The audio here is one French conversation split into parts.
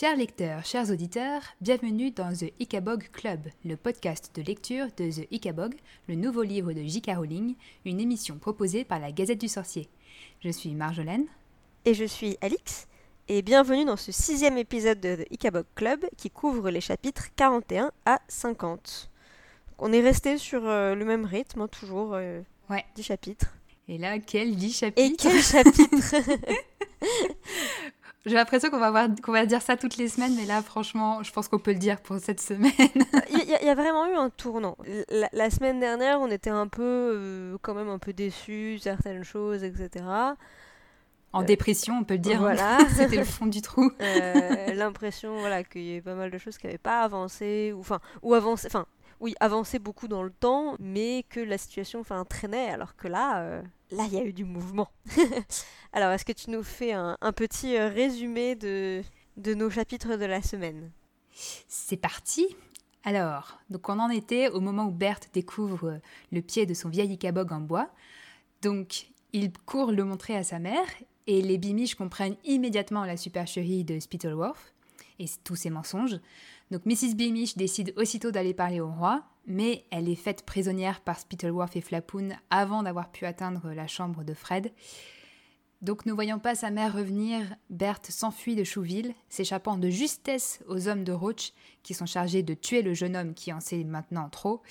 Chers lecteurs, chers auditeurs, bienvenue dans The Icabog Club, le podcast de lecture de The Icabog, le nouveau livre de J.K. Rowling, une émission proposée par la Gazette du Sorcier. Je suis Marjolaine. Et je suis Alix. Et bienvenue dans ce sixième épisode de The Icabog Club qui couvre les chapitres 41 à 50. On est resté sur euh, le même rythme, hein, toujours euh, Ouais. 10 chapitres. Et là, quel 10 chapitres Et quel chapitre? J'ai l'impression qu'on va, voir- qu'on va dire ça toutes les semaines, mais là, franchement, je pense qu'on peut le dire pour cette semaine. Il y, a- il y a vraiment eu un tournant. La, la semaine dernière, on était un peu, euh, quand même un peu déçus, certaines choses, etc. En Euh, dépression, on peut le dire. voilà. C'était le fond du trou. Euh, L'impression, voilà, qu'il y avait pas mal de choses qui n'avaient pas avancé, ou enfin, ou avancé, enfin, oui, avancé beaucoup dans le temps, mais que la situation, traînait, alors que là, euh, là, il y a eu du mouvement. alors, est-ce que tu nous fais un, un petit euh, résumé de, de nos chapitres de la semaine? C'est parti Alors, donc on en était au moment où Berthe découvre euh, le pied de son vieil Icabog en bois. Donc, il court le montrer à sa mère, et les bimiches comprennent immédiatement la supercherie de Spittleworth et tous ses mensonges. Donc, Mrs. Beamish décide aussitôt d'aller parler au roi, mais elle est faite prisonnière par Spittleworth et Flapoon avant d'avoir pu atteindre la chambre de Fred. Donc, ne voyant pas sa mère revenir, Berthe s'enfuit de Chouville, s'échappant de justesse aux hommes de Roach qui sont chargés de tuer le jeune homme qui en sait maintenant trop,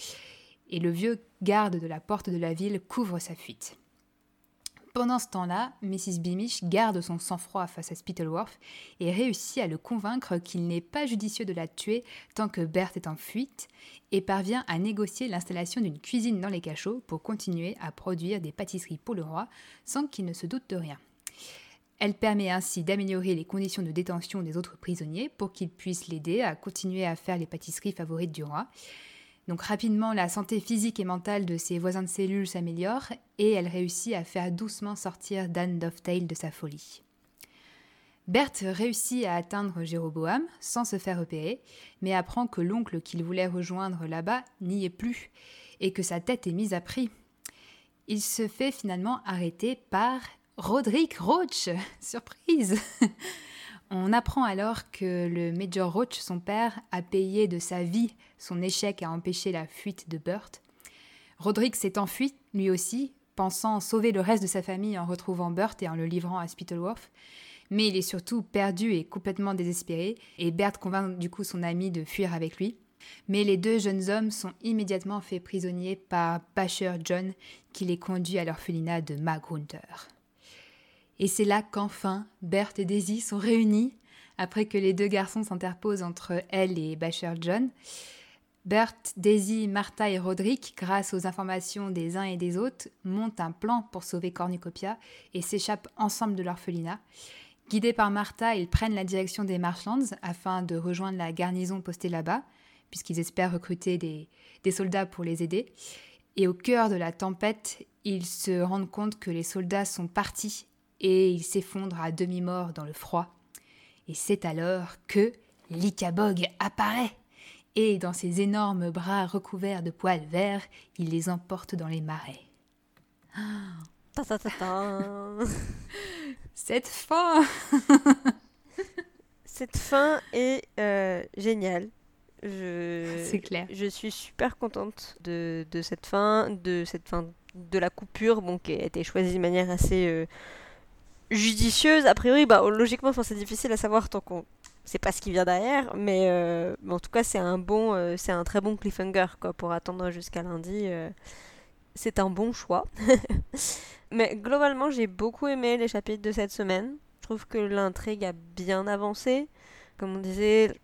et le vieux garde de la porte de la ville couvre sa fuite. Pendant ce temps-là, Mrs. Beamish garde son sang-froid face à Spittleworth et réussit à le convaincre qu'il n'est pas judicieux de la tuer tant que Berthe est en fuite et parvient à négocier l'installation d'une cuisine dans les cachots pour continuer à produire des pâtisseries pour le roi sans qu'il ne se doute de rien. Elle permet ainsi d'améliorer les conditions de détention des autres prisonniers pour qu'ils puissent l'aider à continuer à faire les pâtisseries favorites du roi. Donc rapidement, la santé physique et mentale de ses voisins de cellule s'améliore et elle réussit à faire doucement sortir Dan Dovetail de sa folie. Berthe réussit à atteindre Jéroboam sans se faire repérer, mais apprend que l'oncle qu'il voulait rejoindre là-bas n'y est plus et que sa tête est mise à prix. Il se fait finalement arrêter par Roderick Roach. Surprise On apprend alors que le Major Roach, son père, a payé de sa vie son échec à empêcher la fuite de Burt. Roderick s'est enfui, lui aussi, pensant sauver le reste de sa famille en retrouvant Burt et en le livrant à Spittleworth. Mais il est surtout perdu et complètement désespéré, et Bert convainc du coup son ami de fuir avec lui. Mais les deux jeunes hommes sont immédiatement faits prisonniers par Basher John, qui les conduit à l'orphelinat de Magrunter. Et c'est là qu'enfin Bert et Daisy sont réunis, après que les deux garçons s'interposent entre elle et Basher John. Bert, Daisy, Martha et Roderick, grâce aux informations des uns et des autres, montent un plan pour sauver Cornucopia et s'échappent ensemble de l'orphelinat. Guidés par Martha, ils prennent la direction des Marshlands afin de rejoindre la garnison postée là-bas, puisqu'ils espèrent recruter des, des soldats pour les aider. Et au cœur de la tempête, ils se rendent compte que les soldats sont partis et ils s'effondrent à demi-mort dans le froid. Et c'est alors que l'Icabog apparaît et dans ses énormes bras recouverts de poils verts, il les emporte dans les marais. Cette fin Cette fin est euh, géniale. Je... C'est clair. Je suis super contente de, de cette fin, de cette fin de la coupure, bon, qui a été choisie de manière assez euh, judicieuse. A priori, bah, logiquement, c'est difficile à savoir tant qu'on sait pas ce qui vient derrière, mais, euh, en tout cas, c'est un bon, euh, c'est un très bon cliffhanger quoi, pour attendre jusqu'à lundi. euh, c'est un bon choix. mais globalement, j'ai beaucoup aimé les chapitres de cette semaine. Je trouve que l'intrigue a bien avancé. Comme on disait,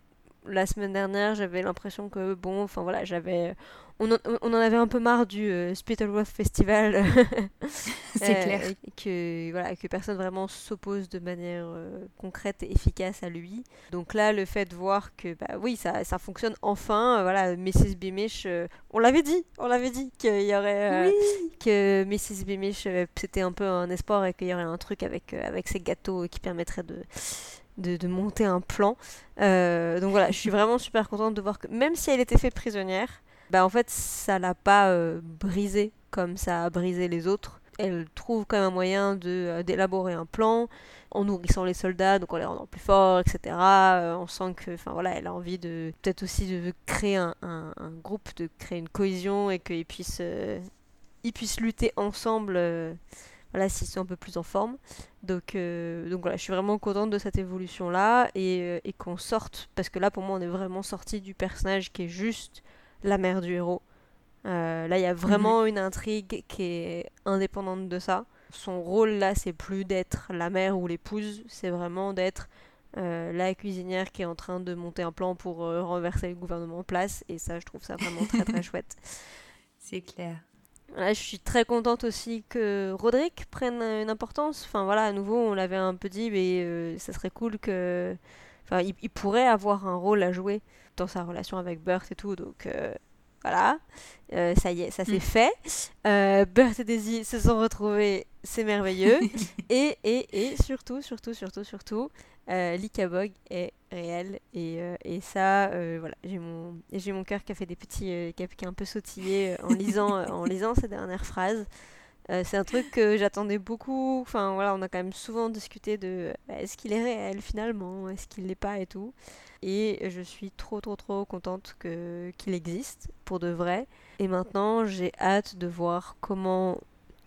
la semaine dernière, j'avais l'impression que, bon, enfin voilà, j'avais. On en, on en avait un peu marre du euh, Spittleworth Festival. C'est Euh, clair. et que, voilà, que personne vraiment s'oppose de manière euh, concrète et efficace à lui. Donc là, le fait de voir que, bah oui, ça, ça fonctionne enfin. euh, voilà, Mrs. Beamish, on l'avait dit, on l'avait dit qu'il y aurait. euh, que Mrs. Beamish, c'était un peu un espoir et qu'il y aurait un truc avec, avec ces gâteaux qui permettrait de, de, de monter un plan. Donc voilà, je suis vraiment super contente de voir que même si elle était faite prisonnière, bah en fait ça l'a pas euh, brisée comme ça a brisé les autres. elle trouve quand même un moyen de d'élaborer un plan en nourrissant les soldats, donc en les rendant plus forts, etc. on sent que, enfin voilà, elle a envie de peut-être aussi de créer un, un, groupe, de créer une cohésion et qu'ils puissent, ils puissent lutter ensemble voilà, s'ils sont un peu plus en forme. Donc, euh, donc voilà, je suis vraiment contente de cette évolution-là euh, et qu'on sorte, parce que là pour moi on est vraiment sorti du personnage qui est juste la mère du héros. Euh, là il y a vraiment mhm. une intrigue qui est indépendante de ça. Son rôle là c'est plus d'être la mère ou l'épouse, c'est vraiment d'être la cuisinière qui est en train de monter un plan pour renverser le gouvernement en place et ça je trouve ça vraiment très très chouette. C'est clair je suis très contente aussi que Roderick prenne une importance. Enfin voilà, à nouveau, on l'avait un peu dit, mais euh, ça serait cool que. Enfin, il, pourrait avoir un rôle à jouer dans sa relation avec Burt et tout. Donc euh, voilà, euh, ça y est, ça s'est mm. fait. Burt et Daisy se sont retrouvés, c'est merveilleux. et, et, et surtout, surtout, surtout, surtout, euh, L'Ikabog est réel et, euh, et ça, euh, voilà, j'ai mon, j'ai mon cœur qui a fait des petits, qui a, un peu sautillé en lisant, en lisant ces dernières phrases. C'est un truc que j'attendais beaucoup. Enfin voilà, on a quand même souvent discuté de est-ce qu'il est réel finalement, est-ce qu'il l'est pas et tout? Et je suis trop trop trop contente que qu'il existe pour de vrai. Et maintenant, j'ai hâte de voir comment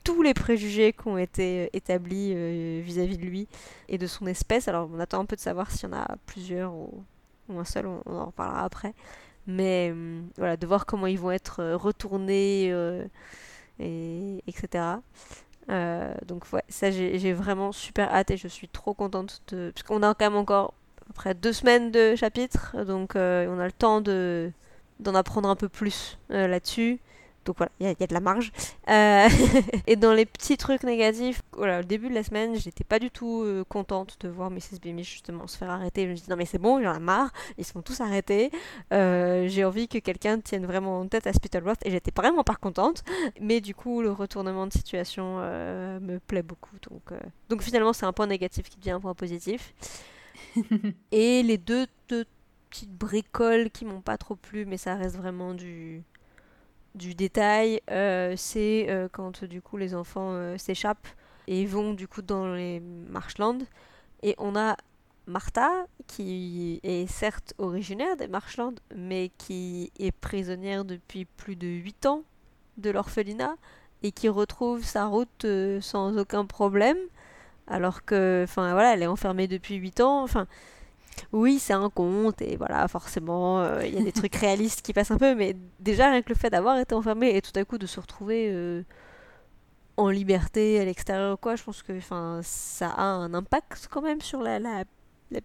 tous les préjugés qui ont été euh, établis euh, vis-à-vis de lui et de son espèce. Alors on attend un peu de savoir s'il y en a plusieurs ou, un seul, on, en reparlera après. Mais hum, voilà, de voir comment ils vont être euh, retournés, et, etc. donc ouais, ça j'ai vraiment super hâte et je suis trop contente de... Parce qu'on a quand même encore à peu près deux semaines de chapitres, donc on a le temps de d'en apprendre un peu plus là-dessus. Donc voilà, il y, a de la marge. Euh, et dans les petits trucs négatifs, voilà, au début de la semaine, j'étais pas du tout euh, contente de voir Mrs. Beamish justement se faire arrêter. Je me dis non mais c'est bon, j'en ai marre, ils sont tous arrêtés. Euh, j'ai envie que quelqu'un tienne vraiment en tête à Spittleworth et j'étais vraiment pas contente. Mais du coup, le retournement de situation me plaît beaucoup. Donc, donc finalement, c'est un point négatif qui devient un point positif. et les deux, deux petites bricoles qui m'ont pas trop plu, mais ça reste vraiment du du détail, euh, c'est euh, quand du coup les enfants euh, s'échappent et vont du coup dans les marshlands. Et on a Martha qui est certes originaire des marshlands, mais qui est prisonnière depuis plus de 8 ans de l'orphelinat et qui retrouve sa route sans aucun problème alors que enfin voilà elle est enfermée depuis 8 ans enfin oui, c'est un conte, et voilà, forcément, euh, il y a des trucs réalistes qui passent un peu, mais déjà, rien que le fait d'avoir été enfermé et tout à coup de se retrouver euh, en liberté à l'extérieur, quoi, je pense que ça a un impact quand même sur la, la,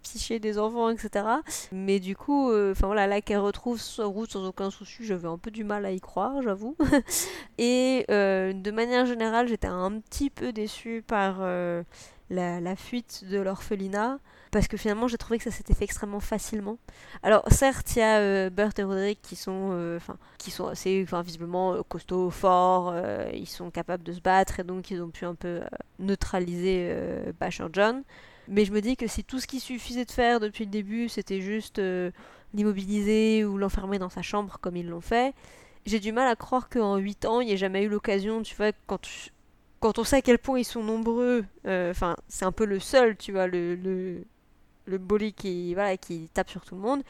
psyché des enfants, etc. Mais du coup, euh, enfin voilà, là qu'elle retrouve sa route sans aucun souci, j'avais un peu du mal à y croire, j'avoue. et de manière générale, j'étais un petit peu déçue par la, la, fuite de l'orphelinat parce que finalement j'ai trouvé que ça s'était fait extrêmement facilement. Alors certes il y a euh, et Roderick qui sont, euh, enfin qui sont assez, visiblement euh, costauds, forts, ils sont capables de se battre et donc ils ont pu un peu neutraliser Basher John. Mais je me dis que si tout ce qu'il suffisait de faire depuis le début c'était juste l'immobiliser ou l'enfermer dans sa chambre comme ils l'ont fait, j'ai du mal à croire qu'en 8 ans il n'y ait jamais eu l'occasion, tu vois, quand quand on sait à quel point ils sont nombreux, enfin, c'est un peu le seul, tu vois, le bully qui, voilà, qui tape sur tout le monde.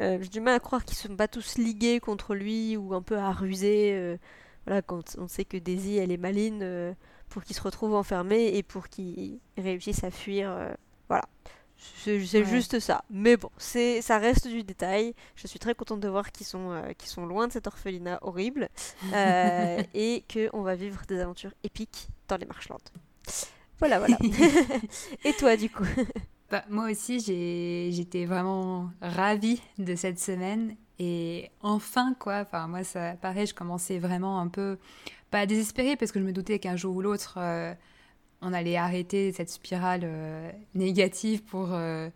Euh, j'ai du mal à croire qu'ils se pas tous ligués contre lui ou un peu à ruser. Euh, voilà, quand on sait que Daisy, elle est maline euh, pour qu'il se retrouve enfermé et pour qu'il réussisse à fuir. voilà. C'est juste ça. Mais bon, c'est ça reste du détail. Je suis très contente de voir qu'ils sont, sont loin de cet orphelinat horrible et qu'on va vivre des aventures épiques dans les Marshlands. Voilà, voilà. et toi, du coup? Bah, moi aussi, j'étais vraiment ravie de cette semaine. Et enfin, quoi, enfin, moi, ça pareil, je commençais vraiment un peu, pas à désespérer, parce que je me doutais qu'un jour ou l'autre, euh, on allait arrêter cette spirale euh, négative pour, euh,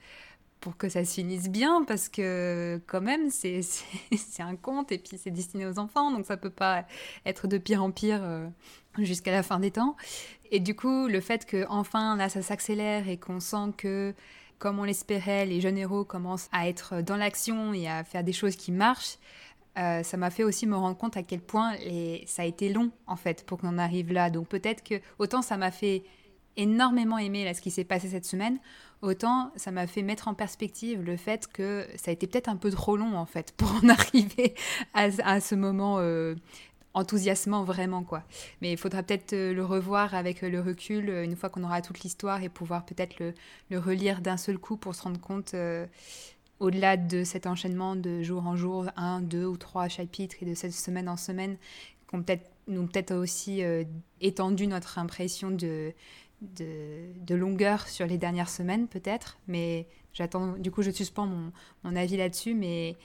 pour que ça se finisse bien, parce que quand même, c'est un conte, et puis c'est destiné aux enfants, donc ça peut pas être de pire en pire jusqu'à la fin des temps. Et du coup, le fait que enfin là ça s'accélère et qu'on sent que, comme on l'espérait, les jeunes héros commencent à être dans l'action et à faire des choses qui marchent, euh, ça m'a fait aussi me rendre compte à quel point ça a été long en fait pour qu'on en arrive là. Donc peut-être que autant ça m'a fait énormément aimer ce qui s'est passé cette semaine, autant ça m'a fait mettre en perspective le fait que ça a été peut-être un peu trop long en fait pour en arriver à, ce moment euh, enthousiasmant vraiment quoi. Mais il faudra peut-être euh, le revoir avec le recul une fois qu'on aura toute l'histoire et pouvoir peut-être le, relire d'un seul coup pour se rendre compte au-delà de cet enchaînement de jour en jour, un, deux ou trois chapitres et de cette semaine en semaine, qui ont peut-être nous peut-être aussi euh, étendu notre impression de, de, longueur sur les dernières semaines peut-être, mais j'attends, du coup je suspends mon, mon avis là-dessus, mais,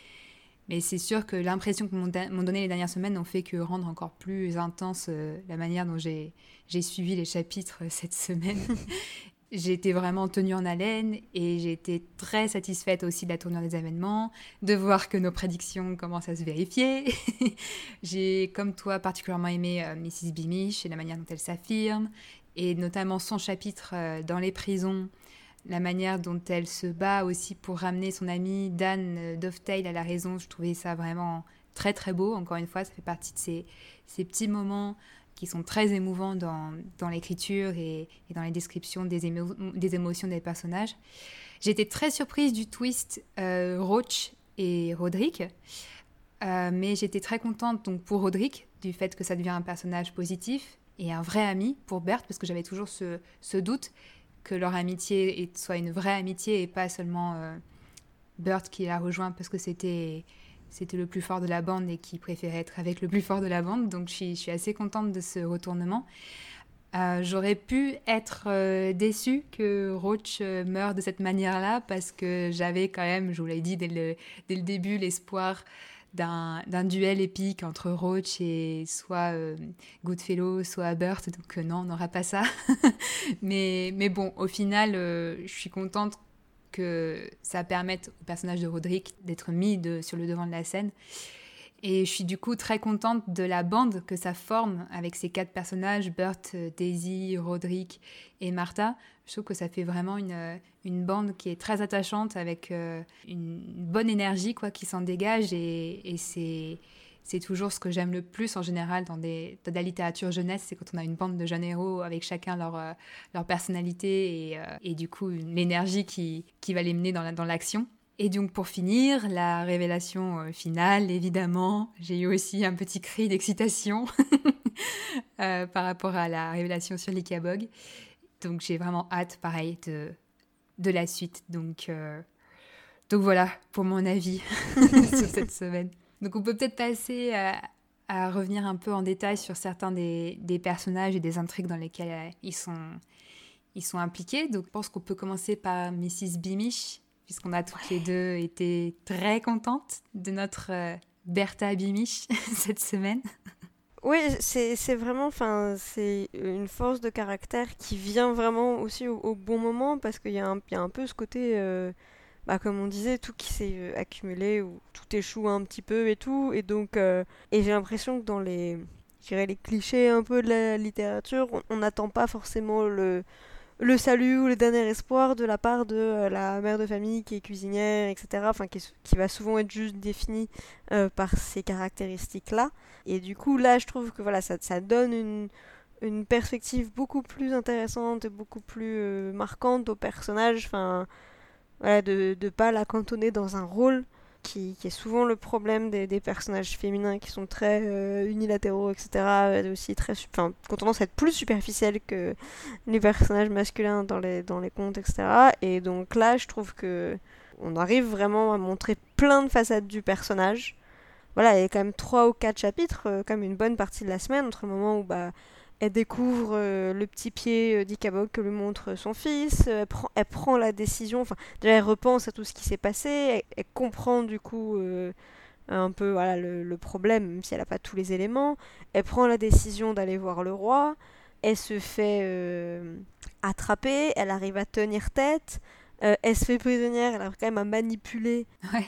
mais c'est sûr que l'impression que m'ont donné les dernières semaines n'ont fait que rendre encore plus intense euh, la manière dont j'ai suivi les chapitres cette semaine. j'ai été vraiment tenue en haleine et j'ai été très satisfaite aussi de la tournure des événements, de voir que nos prédictions commencent à se vérifier. j'ai, comme toi, particulièrement aimé euh, Mrs. Bimish et la manière dont elle s'affirme, et notamment son chapitre euh, dans les prisons, la manière dont elle se bat aussi pour ramener son ami Dan euh, Dovetail à la raison. Je trouvais ça vraiment très très beau. Encore une fois, ça fait partie de ces, petits moments qui sont très émouvants dans, l'écriture et, dans les descriptions des, émotions des personnages. J'étais très surprise du twist euh, Roach et Roderick, euh, mais j'étais très contente donc pour Roderick du fait que ça devient un personnage positif et un vrai ami pour Berthe parce que j'avais toujours ce, doute que leur amitié soit une vraie amitié et pas seulement euh, Bert qui la rejoint parce que c'était c'était le plus fort de la bande et qui préférait être avec le plus fort de la bande. Donc je suis, assez contente de ce retournement. Euh, j'aurais pu être euh, déçue que Roach euh, meure de cette manière-là parce que j'avais quand même, je vous l'ai dit dès le, dès le début, l'espoir d'un duel épique entre Roach et soit Goodfellow, soit Burt. Donc non, on n'aura pas ça. mais, mais bon, au final, je suis contente que ça permette au personnage de Roderick d'être mis de, sur le devant de la scène. Et je suis du coup très contente de la bande que ça forme avec ces quatre personnages, Burt, Daisy, Roderick et Martha. Je trouve que ça fait vraiment une, une bande qui est très attachante avec euh, une bonne énergie quoi, qui s'en dégage et, c'est c'est toujours ce que j'aime le plus en général dans, des, dans la littérature jeunesse, c'est quand on a une bande de jeunes héros avec chacun leur, euh, leur personnalité et, euh, et, du coup l'énergie qui, qui va les mener dans l'action. et donc pour finir, la révélation euh, finale, évidemment, j'ai eu aussi un petit cri d'excitation par rapport à la révélation sur l'Ikabog. Donc j'ai vraiment hâte, pareil, de, de la suite. Donc, donc voilà pour mon avis sur cette semaine. Donc on peut peut-être passer à, revenir un peu en détail sur certains des, personnages et des intrigues dans lesquelles euh, ils, sont, ils sont impliqués. Donc je pense qu'on peut commencer par Mrs. Bimish, puisqu'on a toutes les deux été très contentes de notre euh, Bertha Bimish cette semaine. Oui, c'est vraiment, enfin, c'est une force de caractère qui vient vraiment aussi au, bon moment parce qu'il y, a un peu ce côté euh, bah, comme on disait, tout qui s'est euh, accumulé, ou tout échoue un petit peu et tout. Et donc, euh, et j'ai l'impression que dans les, les clichés un peu de la littérature, on n'attend pas forcément le, le salut ou le dernier espoir de la part de euh, la mère de famille qui est cuisinière, etc. Enfin, qui, qui va souvent être juste définie par ces caractéristiques-là. Et du coup, là, je trouve que voilà, ça, ça donne une, une perspective beaucoup plus intéressante et beaucoup plus marquante au personnage. Enfin, de ne pas la cantonner dans un rôle qui, est souvent le problème des, des, personnages féminins qui sont très euh, unilatéraux, etc. Euh, aussi très, enfin, qui ont tendance à être plus superficiels que les personnages masculins dans les, dans les contes, etc. Et donc là, je trouve que on arrive vraiment à montrer plein de facettes du personnage. Voilà, il y a quand même trois ou quatre chapitres, euh, comme une bonne partie de la semaine, entre le moment où bah, elle découvre euh, le petit pied euh, d'Ikabog que lui montre son fils, euh, elle, prend, elle, prend, la décision, enfin déjà elle repense à tout ce qui s'est passé, elle, comprend du coup un peu voilà, le, problème, même si elle n'a pas tous les éléments, elle prend la décision d'aller voir le roi, elle se fait attraper, elle arrive à tenir tête, elle se fait prisonnière, elle arrive quand même à manipuler ouais.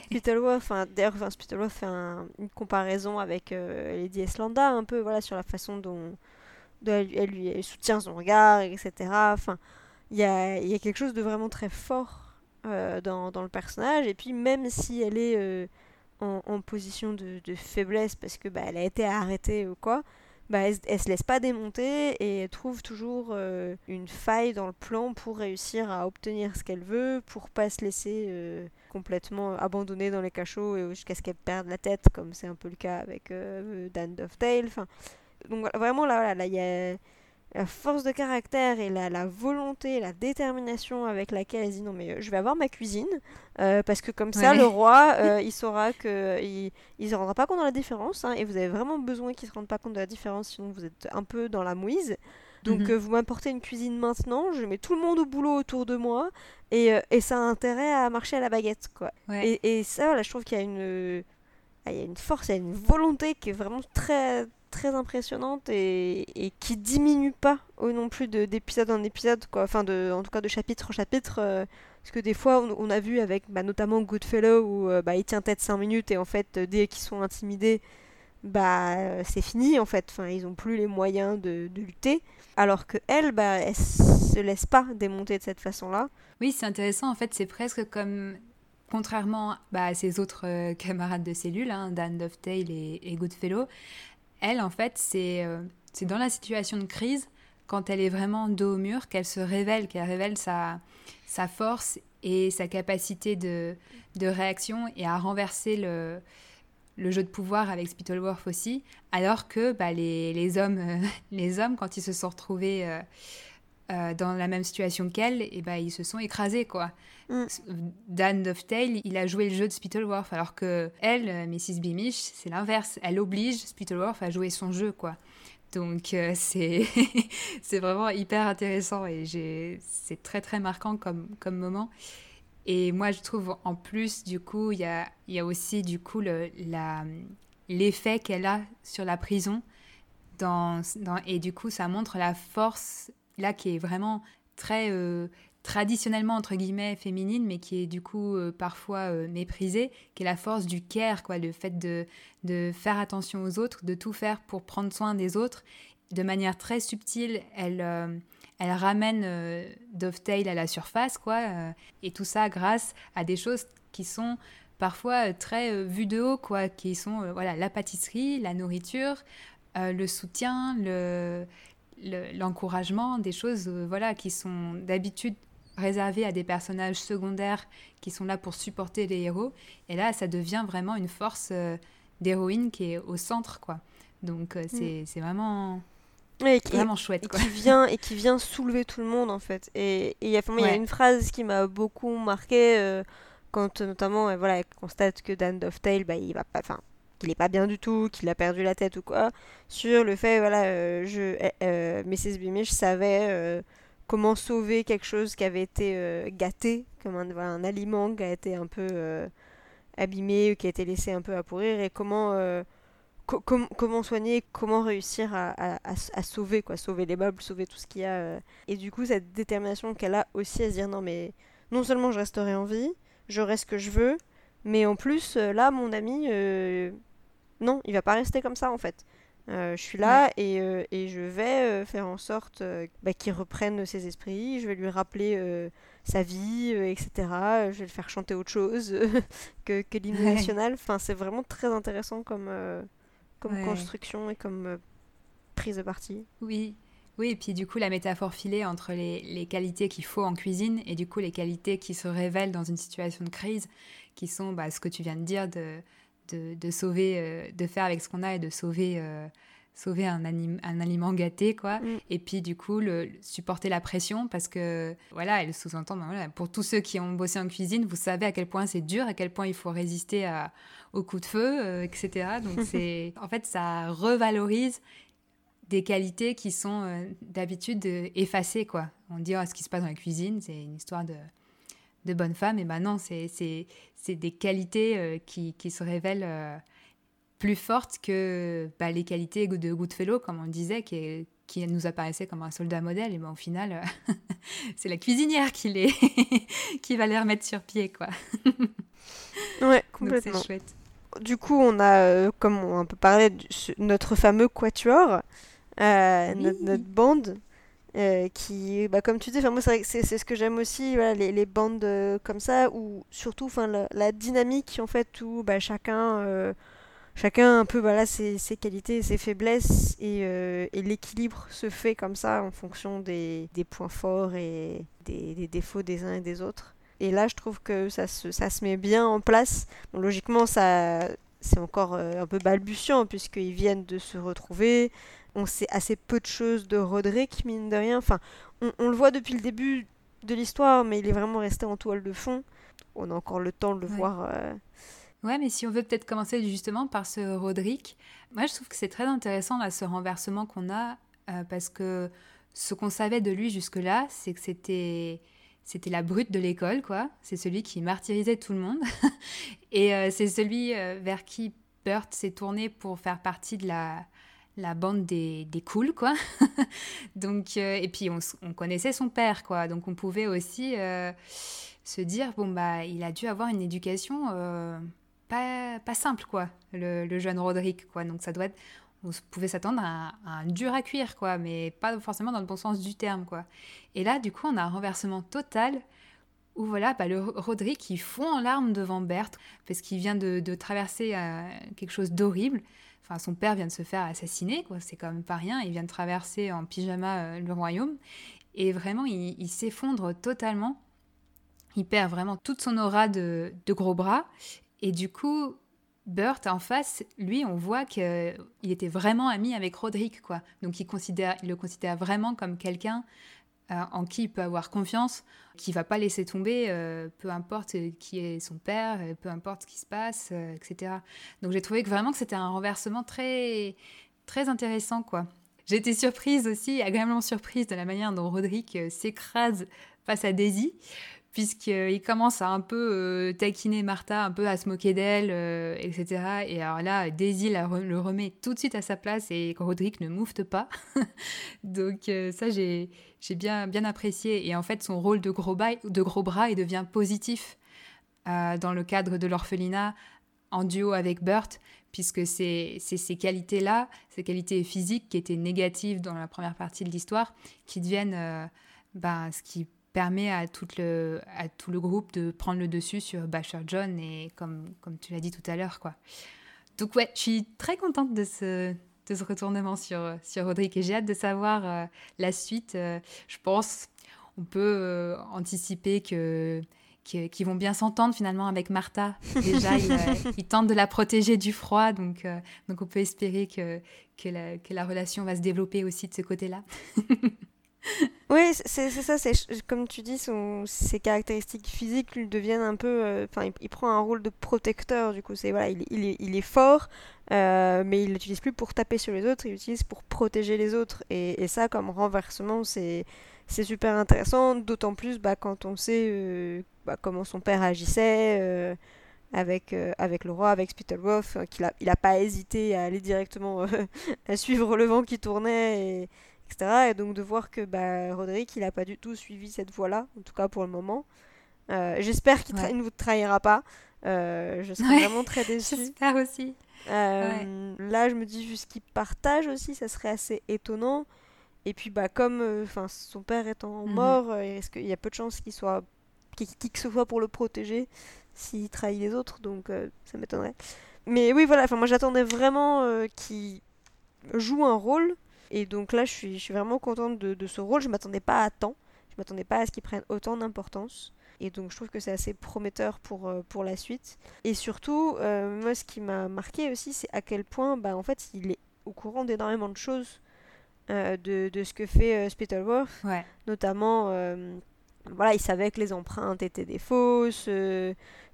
Enfin, D'ailleurs, enfin, fait une comparaison avec Lady Eslanda, un peu voilà, sur la façon dont, elle, lui soutient son regard, etc. Enfin, il y a, quelque chose de vraiment très fort euh, dans, le personnage. Et puis, même si elle est euh, en, position de, faiblesse parce que bah, elle a été arrêtée ou quoi, bah, elle, elle, se laisse pas démonter et elle trouve toujours euh, une faille dans le plan pour réussir à obtenir ce qu'elle veut, pour pas se laisser complètement abandonner dans les cachots jusqu'à ce qu'elle perde la tête, comme c'est un peu le cas avec Dan Dovetail. Enfin, donc vraiment là, là, il y a la force de caractère et la, la, volonté, la détermination avec laquelle elle dit non mais euh, je vais avoir ma cuisine euh, parce que comme ça le roi euh, il saura que il, il se rendra pas compte de la différence hein, et vous avez vraiment besoin qu'il se rende pas compte de la différence sinon vous êtes un peu dans la mouise. Donc mhm. vous m'apportez une cuisine maintenant je mets tout le monde au boulot autour de moi et, et ça a intérêt à marcher à la baguette quoi. Et, et, ça voilà, je trouve qu'il y a une il y a une force il y a une volonté qui est vraiment très très impressionnante et, et qui diminue pas non plus d'épisode en épisode, quoi. Enfin, de, en tout cas de chapitre en chapitre. Euh, parce que des fois, on, a vu avec bah, notamment Goodfellow où euh, bah, il tient tête 5 minutes et en fait, euh, dès qu'ils sont intimidés, bah c'est fini en fait. Ils ont plus les moyens de, lutter. Alors que elle, bah, elle se laisse pas démonter de cette façon-là. Oui, c'est intéressant. En fait, c'est presque comme contrairement bah, à ses autres camarades de cellule, hein, Dan Dovetail et, et Goodfellow, elle, en fait, euh, c'est dans la situation de crise, quand elle est vraiment dos au mur, qu'elle se révèle, qu'elle révèle sa, sa force et sa capacité de, de réaction et à renverser le, le jeu de pouvoir avec Spittleworth aussi, alors que bah, les, les, hommes, euh, les hommes, quand ils se sont retrouvés euh, dans la même situation qu'elle, et bah, ils se sont écrasés, quoi. Mm. Dan Dovetail, il a joué le jeu de Spittleworth, alors que elle, euh, Mrs. Beamish, c'est l'inverse. Elle oblige Spittleworth à jouer son jeu, quoi. Donc euh, c'est c'est vraiment hyper intéressant et c'est très très marquant comme, comme moment. Et moi je trouve en plus du coup il y a, y a aussi du coup l'effet le, qu'elle a sur la prison dans, dans, et du coup ça montre la force là qui est vraiment très euh, traditionnellement entre guillemets féminine, mais qui est du coup euh, parfois euh, méprisée, qui est la force du care, quoi, le fait de, de faire attention aux autres, de tout faire pour prendre soin des autres. De manière très subtile, elle, elle ramène Dovetail à la surface, quoi, et tout ça grâce à des choses qui sont parfois très vues de haut, quoi, qui sont voilà la pâtisserie, la nourriture, le soutien, le, l'encouragement, des choses voilà qui sont d'habitude réservé à des personnages secondaires qui sont là pour supporter les héros. Et là, ça devient vraiment une force euh, d'héroïne qui est au centre, quoi. Donc euh, c'est vraiment... vraiment chouette. Et qui, vient, et qui vient soulever tout le monde, en fait. Et il y, a, y a une phrase qui m'a beaucoup marqué euh, quand, notamment, voilà, elle constate que Dan Dovetail, bah, il va pas... Enfin, qu'il est pas bien du tout, qu'il a perdu la tête ou quoi, sur le fait, voilà, je, Mrs. Beamish savait comment sauver quelque chose qui avait été euh, gâté, comme un, un, aliment qui a été un peu euh, abîmé, qui a été laissé un peu à pourrir, et comment, euh, comment soigner, comment réussir à, à, sauver, quoi, sauver les meubles, sauver tout ce qu'il y a. Et du coup, cette détermination qu'elle a aussi à se dire non, mais non seulement je resterai en vie, j'aurai ce que je veux, mais en plus, là, mon ami, non, il va pas rester comme ça en fait. Euh, je suis là et, euh, et, je vais euh, faire en sorte bah, qu'il reprenne ses esprits. Je vais lui rappeler sa vie, etc. Je vais le faire chanter autre chose que, que l'hymne national. Enfin, c'est vraiment très intéressant comme, comme construction et comme prise de parti. Oui. Oui, et puis du coup, la métaphore filée entre les, les qualités qu'il faut en cuisine et du coup les qualités qui se révèlent dans une situation de crise, qui sont bah, ce que tu viens de dire de de, sauver, euh, de faire avec ce qu'on a et de sauver, euh, sauver un, un, aliment gâté, quoi. Mm. Et puis, du coup, le, supporter la pression parce que, voilà, elle sous-entend, ben voilà, pour tous ceux qui ont bossé en cuisine, vous savez à quel point c'est dur, à quel point il faut résister à, aux coups de feu, euh, etc. Donc, c'est, en fait, ça revalorise des qualités qui sont d'habitude effacées, quoi. On dit, oh, ce qui se passe dans la cuisine, c'est une histoire de de bonnes femmes, et ben non, c'est des qualités euh, qui, qui, se révèlent euh, plus fortes que bah, les qualités de Goodfellow, comme on disait, qui, qui nous apparaissait comme un soldat modèle, et ben au final, euh, c'est la cuisinière qui, les qui va les remettre sur pied, quoi. ouais, complètement. chouette. Du coup, on a, comme on peut parler, notre fameux quatuor, notre, notre, bande, Euh, qui, bah, comme tu dis, moi c'est ce que j'aime aussi, les, les, bandes euh, comme ça, ou surtout la, dynamique en fait où bah, chacun, euh, chacun un peu voilà ses, ses qualités, ses faiblesses et, et l'équilibre se fait comme ça en fonction des, des points forts et des, des, défauts des uns et des autres. Et là, je trouve que ça se, ça se met bien en place. Logiquement, ça c'est encore un peu balbutiant puisqu'ils viennent de se retrouver on sait assez peu de choses de Roderick, mine de rien. Enfin, on, le voit depuis le début de l'histoire, mais il est vraiment resté en toile de fond. On a encore le temps de le voir. Euh. Ouais, mais si on veut peut-être commencer justement par ce Roderick, moi je trouve que c'est très intéressant là, ce renversement qu'on a, euh, parce que ce qu'on savait de lui jusque-là, c'est que c'était c'était la brute de l'école, quoi. C'est celui qui martyrisait tout le monde. et euh, c'est celui vers qui Burt s'est tourné pour faire partie de la, la bande des, des quoi. donc, euh, et puis, on, connaissait son père, quoi. Donc, on pouvait aussi euh, se dire, bon, bah, il a dû avoir une éducation euh, pas, pas simple, quoi, le, jeune Roderick, quoi. Donc, ça doit. On pouvait s'attendre à, un dur à cuire, quoi, mais pas forcément dans le bon sens du terme, quoi. Et là, du coup, on a un renversement total où voilà, bah, le Roderick, il fond en larmes devant Berthe parce qu'il vient de traverser quelque chose d'horrible. Enfin, son père vient de se faire assassiner, quoi. C'est quand même pas rien. Il vient de traverser en pyjama euh, le royaume. Et vraiment, il, s'effondre totalement. Il perd vraiment toute son aura de, gros bras. Et du coup, Burt, en face, lui, on voit qu'il était vraiment ami avec Roderick, quoi. Donc, il, considère, il le considère vraiment comme quelqu'un euh, en qui il peut avoir confiance, qui va pas laisser tomber, euh, peu importe qui est son père, euh, peu importe ce qui se passe, etc. Donc j'ai trouvé que vraiment que c'était un renversement très très intéressant quoi. J'ai surprise aussi, agréablement surprise de la manière dont Roderick s'écrase face à Daisy puisqu'il commence à un peu euh, taquiner Martha, un peu à se moquer d'elle, euh, etc. Et alors là, Daisy le remet tout de suite à sa place et Roderick ne moufte pas. Donc euh, ça, j'ai bien, bien apprécié. Et en fait, son rôle de gros, de gros bras, il devient positif dans le cadre de l'orphelinat en duo avec Burt, puisque c'est ces qualités-là, ces qualités physiques qui étaient négatives dans la première partie de l'histoire, qui deviennent ben, ce qui permet à tout, le, à tout le groupe de prendre le dessus sur Basher John et comme, comme tu l'as dit tout à l'heure. Donc ouais, je suis très contente de ce, de ce retournement sur, sur Roderick et j'ai hâte de savoir euh, la suite. Euh, je pense on peut euh, anticiper que qu'ils vont bien s'entendre finalement avec Martha. Déjà, ils, tentent de la protéger du froid, donc, donc on peut espérer que, que, la, que la relation va se développer aussi de ce côté-là. Oui, c'est ça, c'est comme tu dis, ses caractéristiques physiques lui deviennent un peu. Euh, enfin, il, prend un rôle de protecteur, du coup. c'est voilà, il, est, fort, euh, mais il l'utilise plus pour taper sur les autres, il l'utilise pour protéger les autres. Et, ça, comme renversement, c'est super intéressant, d'autant plus bah, quand on sait euh, bah, comment son père agissait. avec, le roi, avec Spittleworth, qu'il a, il a pas hésité à aller directement suivre le vent qui tournait et donc de voir que bah, Roderick, il n'a pas du tout suivi cette voie-là, en tout cas pour le moment. Euh, j'espère qu'il ne vous trahira pas. Euh, je serais vraiment très déçue. J'espère aussi. Euh, là, je me dis juste qu'il partage aussi, ça serait assez étonnant. Et puis, bah, comme enfin son père étant mhm. mort, il y a peu de chances qu'il soit qui, qui que ce soit pour le protéger s'il trahit les autres, donc ça m'étonnerait. Mais oui, voilà, moi j'attendais vraiment qu'il joue un rôle, et donc là, je suis, je suis vraiment contente de, de ce rôle. Je m'attendais pas à tant. Je m'attendais pas à ce qu'il prenne autant d'importance. Et donc je trouve que c'est assez prometteur pour, euh, pour la suite. Et surtout, euh, moi ce qui m'a marqué aussi, c'est à quel point bah, en fait, il est au courant d'énormément de choses euh, de, de, ce que fait Spittleworth. Ouais. Notamment, voilà, il savait que les empreintes étaient des fausses.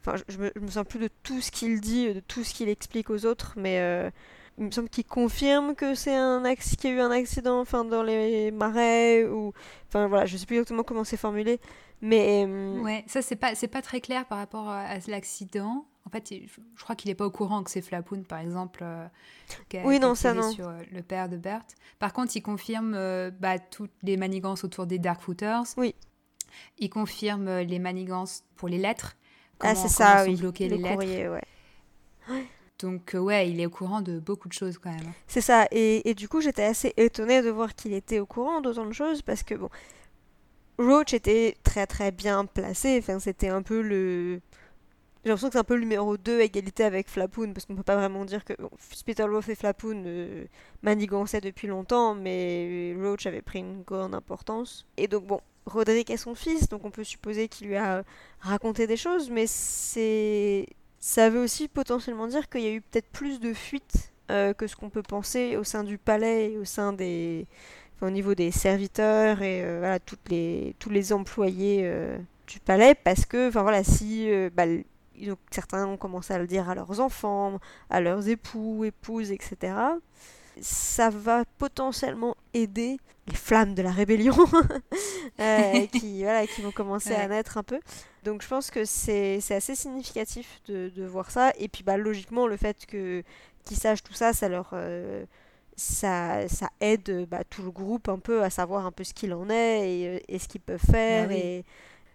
Enfin, je, je, me, je me sens plus de tout ce qu'il dit, de tout ce qu'il explique aux autres, mais il me semble qu'il confirme que c'est un qu'il y a eu un accident enfin dans les marais ou enfin voilà je sais plus exactement comment c'est formulé mais euh, ouais ça c'est pas c'est pas très clair par rapport à, l'accident. En fait je crois qu'il est pas au courant que c'est Flapoun par exemple euh, oui non ça non. sur euh, le père de Bert par contre il confirme bah, toutes les manigances autour des Darkfooters. Oui. Il confirme les manigances pour les lettres. Ah c'est ça oui bloquer les lettres. ouais Donc ouais, il est au courant de beaucoup de choses quand même. C'est ça, et, du coup j'étais assez étonnée de voir qu'il était au courant d'autant de choses parce que bon, Roach était très très bien placé, enfin c'était un peu le... J'ai l'impression que c'est un peu le numéro 2 à égalité avec Flapoon, parce qu'on peut pas vraiment dire que bon, et Flapoon euh, depuis longtemps, mais Roach avait pris une grande importance. Et donc bon, Roderick est son fils, donc on peut supposer qu'il lui a raconté des choses, mais c'est... Ça veut aussi potentiellement dire qu'il y a eu peut-être plus de fuites euh, que ce qu'on peut penser au sein du palais au sein des au niveau des serviteurs et euh, voilà, toutes les, tous les employés euh, du palais, parce que enfin voilà, si bah, certains ont commencé à le dire à leurs enfants, à leurs époux, épouses, etc. Ça va potentiellement aider les flammes de la rébellion qui, voilà, qui vont commencer à naître un peu. Donc je pense que c'est assez significatif de, de, voir ça. Et puis bah, logiquement, le fait qu'ils sachent tout ça, ça leur ça, ça aide bah, tout le groupe un peu à savoir un peu ce qu'il en est et, euh, et ce qu'ils peuvent faire. Bah et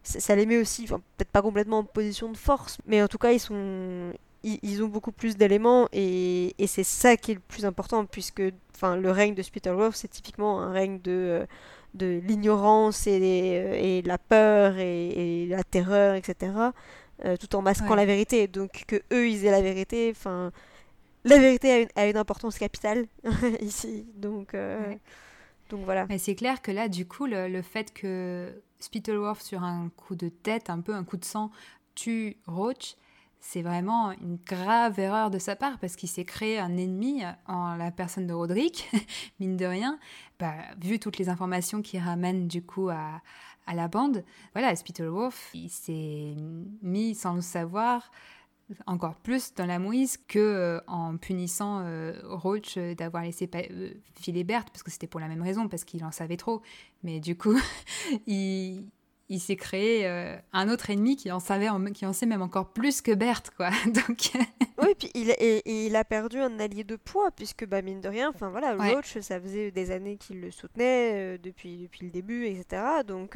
ça, les met aussi, peut-être pas complètement en position de force, mais en tout cas, ils, sont, ils, ont beaucoup plus d'éléments et, et c'est ça qui est le plus important, puisque enfin, le règne de Spittleworth, c'est typiquement un règne de, euh, de l'ignorance et, euh, et, la peur et, la terreur, etc. tout en masquant la vérité. Donc que eux, ils aient la vérité, enfin la vérité a une, importance capitale ici. Donc, euh, donc voilà. Mais c'est clair que là, du coup, le, fait que Spittleworth, sur un coup de tête, un peu un coup de sang, tue Roach, c'est vraiment une grave erreur de sa part parce qu'il s'est créé un ennemi en la personne de Roderick, mine de rien. Bah, vu toutes les informations qu'il ramène du coup à, à la bande, voilà, Spittleworth, il s'est mis sans le savoir encore plus dans la mouise que euh, en punissant euh, Roach euh, d'avoir laissé filer Berthe parce que c'était pour la même raison parce qu'il en savait trop mais du coup il, il s'est créé un autre ennemi qui en savait qui en sait même encore plus que Berthe quoi. Donc oui puis il, et, il a perdu un allié de poids puisque bah mine de rien enfin voilà Roach ça faisait des années qu'il le soutenait depuis depuis le début etc donc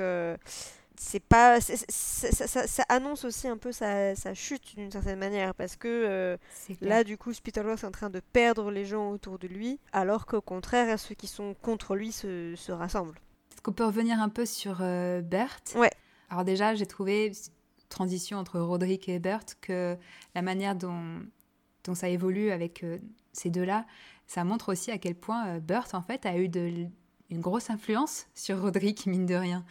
c'est pas ça, annonce aussi un peu sa, chute d'une certaine manière parce que euh, là du coup Spittleworth est en train de perdre les gens autour de lui alors qu'au contraire ceux qui sont contre lui se, se rassemblent qu'on peut revenir un peu sur euh, Bert ouais. Alors déjà j'ai trouvé transition entre Roderick et Bert que la manière dont, dont ça évolue avec euh, ces deux là ça montre aussi à quel point Bert en fait a eu de une grosse influence sur Roderick, mine de rien.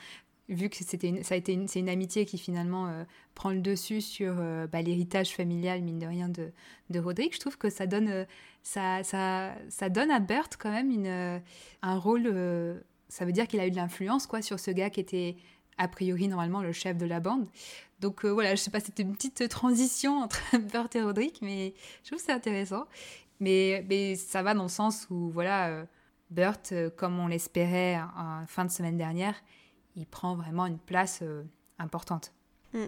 Vu que c'était ça a été une, c'est une amitié qui finalement euh, prend le dessus sur euh, bah, l'héritage familial mine de rien de, de Roderick, je trouve que ça donne euh, ça, ça, ça, donne à Bert quand même une, un rôle ça veut dire qu'il a eu de l'influence quoi sur ce gars qui était a priori normalement le chef de la bande. Donc voilà, je sais pas, c'était une petite transition entre Bert et Roderick, mais je trouve c'est intéressant. Mais, mais ça va dans le sens où voilà, Bert, comme on l'espérait en fin de semaine dernière, il prend vraiment une place euh, importante. Mm,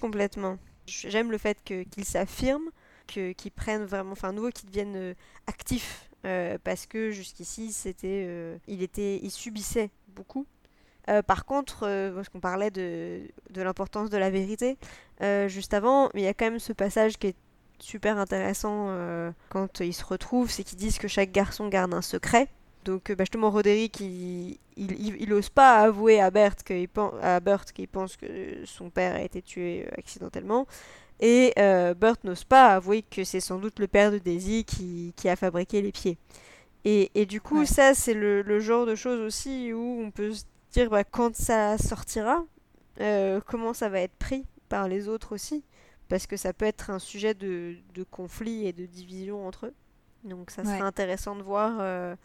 complètement. J'aime le fait qu'il s'affirme, qu'il prenne vraiment, enfin, nouveau, qu'il devienne euh, actif, euh, parce que jusqu'ici, c'était, il était, il subissait beaucoup. par contre, parce qu'on parlait de, de l'importance de la vérité juste avant, il y a quand même ce passage qui est super intéressant quand ils se retrouvent, c'est qu'ils disent que chaque garçon garde un secret. Donc euh, bah, justement Roderick il, il, ose pas avouer à Bert qu'il pense, à qu'il pense que son père a été tué euh, accidentellement et euh, Bert n'ose pas avouer que c'est sans doute le père de Daisy qui, qui a fabriqué les pieds. Et, et du coup ça c'est le, le, genre de choses aussi où on peut se dire bah, quand ça sortira comment ça va être pris par les autres aussi? Parce que ça peut être un sujet de, de conflit et de division entre eux. Donc ça sera intéressant de voir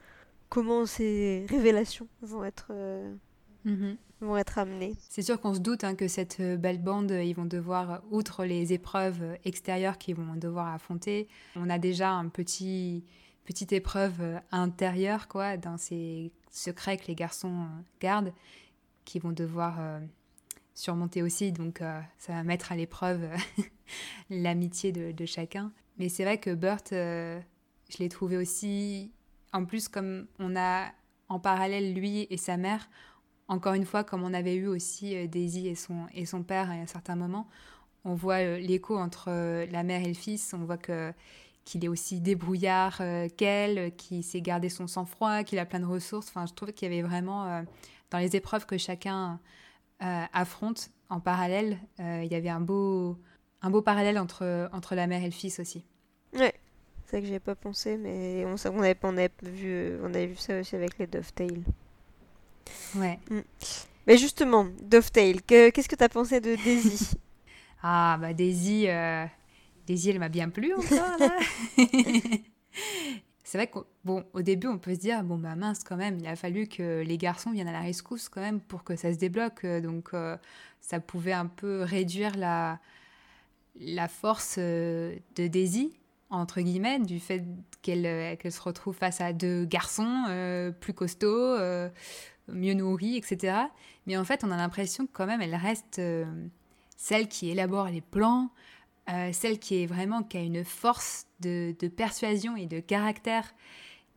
comment ces révélations vont être, euh, mhm. Vont être amenées. C'est sûr qu'on se doute hein, que cette euh, belle bande, ils vont devoir, outre les épreuves extérieures qu'ils vont devoir affronter, on a déjà un petit petite épreuve euh, intérieure quoi dans ces secrets que les garçons gardent qui vont devoir surmonter aussi donc ça va mettre à l'épreuve l'amitié de, de, chacun mais c'est vrai que Burt je l'ai trouvé aussi en plus, comme on a en parallèle lui et sa mère, encore une fois, comme on avait eu aussi euh, Daisy et son, et son père à un certain moment, on voit euh, l'écho entre euh, la mère et le fils, on voit que qu'il est aussi débrouillard qu'elle, qu'il sait garder son sang-froid, qu'il a plein de ressources. Enfin, je trouve qu'il y avait vraiment, dans les épreuves que chacun affronte en parallèle, il y avait un beau, un beau parallèle entre, entre la mère et le fils aussi. Ouais, c'est ça que j'ai pas pensé, mais on, on, avait, on, vu, on avait vu ça aussi avec les Dovetail. Ouais. Mm. Mais justement, Dovetail, qu'est-ce que tu as pensé de Daisy? Ah, bah Daisy, euh, Daisy, elle m'a bien plu encore, là. C'est vrai qu'au bon, au début, on peut se dire, bon, bah mince, quand même, il a fallu que les garçons viennent à la rescousse, quand même, pour que ça se débloque. Donc, euh, ça pouvait un peu réduire la, la force euh, de Daisy, entre guillemets, du fait qu'elle se retrouve face à deux garçons plus costauds, mieux nourris, etc. Mais en fait, on a l'impression que quand même, elle reste celle qui élabore les plans, euh, celle qui est vraiment qui a une force de, persuasion et de caractère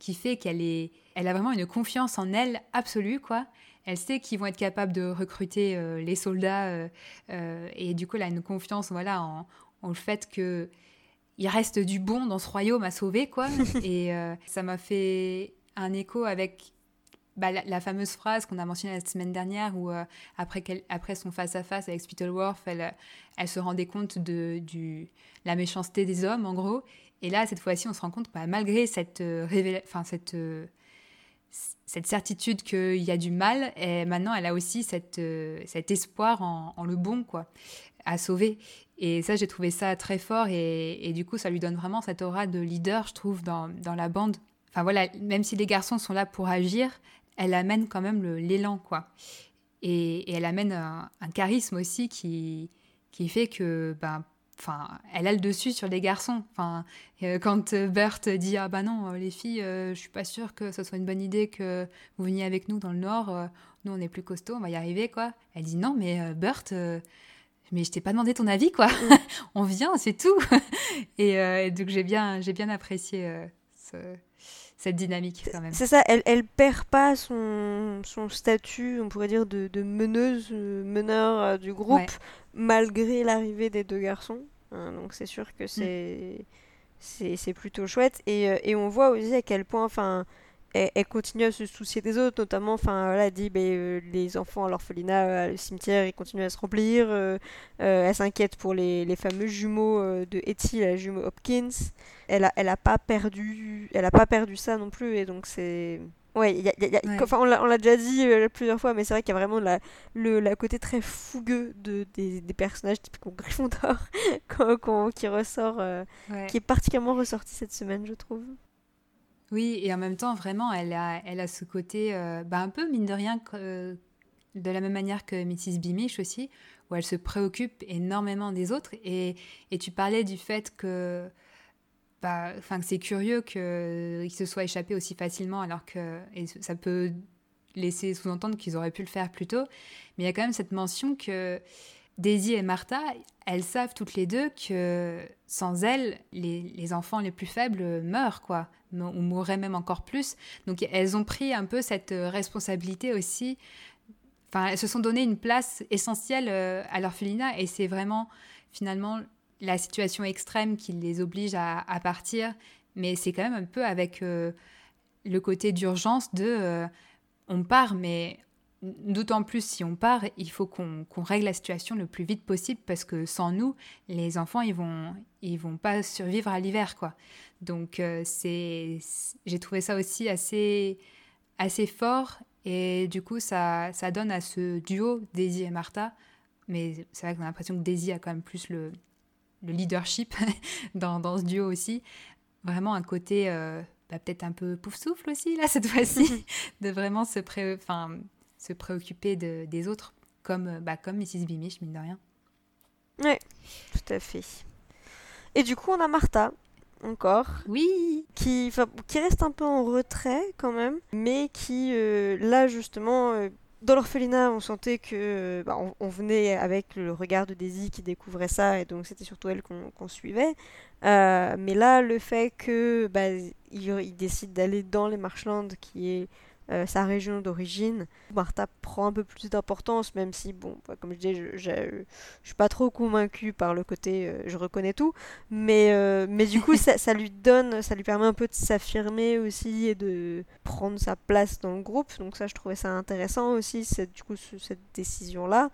qui fait qu'elle est, elle a vraiment une confiance en elle absolue quoi. Elle sait qu'ils vont être capables de recruter euh, les soldats euh, et du coup elle a une confiance voilà en, en le fait que il reste du bon dans ce royaume à sauver quoi. et ça m'a fait un écho avec bah, la, fameuse phrase qu'on a mentionnée la semaine dernière où euh, après, après son face-à-face avec Spittleworth, elle, elle se rendait compte de du, la méchanceté des hommes, en gros. Et là, cette fois-ci, on se rend compte que bah, malgré cette, euh, enfin, cette, euh, cette certitude qu'il y a du mal, et maintenant, elle a aussi cette, cet espoir en, en, le bon, quoi, à sauver. Et ça, j'ai trouvé ça très fort. Et, et, du coup, ça lui donne vraiment cette aura de leader, je trouve, dans, dans la bande. Enfin voilà, même si les garçons sont là pour agir, elle amène quand même l'élan, quoi. Et, elle amène un, charisme aussi qui, qui fait que, ben, enfin, elle a le dessus sur les garçons. Enfin, euh, quand Bert dit ah bah non, les filles, euh, je suis pas sûre que ce soit une bonne idée que vous veniez avec nous dans le Nord. Euh, nous, on est plus costaud, on va y arriver, quoi. Elle dit non, mais Bert mais je t'ai pas demandé ton avis, quoi. On vient, c'est tout. et, donc j'ai bien, j'ai bien apprécié ce, cette dynamique quand même. C'est ça, elle, elle perd pas son, son statut, on pourrait dire, de, de meneuse, euh, meneur euh, du groupe, malgré l'arrivée des deux garçons. Hein, donc c'est sûr que mm. c'est c'est plutôt chouette. Et, euh, et, on voit aussi à quel point, enfin, elle, continue à se soucier des autres, notamment, enfin, voilà, elle dit, ben, les enfants à l'orphelinat, le cimetière, ils continuent à se remplir. elle s'inquiète pour les, les, fameux jumeaux de Etty, la jumeau Hopkins elle a, elle a pas perdu, elle a pas perdu ça non plus, et donc c'est. Ouais, y y a, Enfin, on l'a déjà dit euh, plusieurs fois, mais c'est vrai qu'il y a vraiment la, le la côté très fougueux de, des, des personnages typiquement Gryffondor qui ressort, euh, qui est particulièrement ressorti cette semaine, je trouve. Oui, et en même temps, vraiment, elle a, elle a ce côté, euh, bah, un peu mine de rien, de la même manière que Mrs. Beamish aussi, où elle se préoccupe énormément des autres. Et, et tu parlais du fait que enfin, c'est curieux qu'il se soit échappé aussi facilement, alors que et ça peut laisser sous-entendre qu'ils auraient pu le faire plus tôt. Mais il y a quand même cette mention que Daisy et Martha, elles savent toutes les deux que sans elles, les, enfants les plus faibles meurent, quoi, ou mourraient même encore plus. Donc elles ont pris un peu cette responsabilité aussi. Enfin, elles se sont donné une place essentielle euh, à l'orphelinat et c'est vraiment finalement la situation extrême qui les oblige à, partir, mais c'est quand même un peu avec euh, le côté d'urgence de euh, on part, mais d'autant plus si on part, il faut qu'on règle la situation le plus vite possible parce que sans nous, les enfants ils vont ils vont pas survivre à l'hiver quoi. Donc euh, c'est j'ai trouvé ça aussi assez assez fort et du coup ça ça donne à ce duo Daisy et Martha mais c'est vrai qu'on a l'impression que Daisy a quand même plus le, le leadership dans, dans, ce duo aussi. Vraiment un côté euh, bah, peut-être un peu pouf souffle aussi, là, cette fois-ci, de vraiment se, pré enfin, se préoccuper de, des autres, comme, euh, bah, comme Mrs. Bimish, mine de rien. Oui, tout à fait. Et du coup, on a Martha, encore. Oui qui, qui reste un peu en retrait quand même, mais qui, euh, là, justement, dans l'orphelinat, on sentait que bah, on, venait avec le regard de Daisy qui découvrait ça, et donc c'était surtout elle qu'on suivait. Euh, mais là, le fait que bah, il, décide d'aller dans les Marshlands, qui est euh, sa région d'origine. Martha prend un peu plus d'importance, même si, bon, bah, comme je dis, je, je, suis pas trop convaincue par le côté euh, je reconnais tout, mais, euh, mais du coup, ça, ça, lui donne, ça lui permet un peu de s'affirmer aussi et de prendre sa place dans le groupe. Donc, ça, je trouvais ça intéressant aussi, cette, du coup, cette décision-là.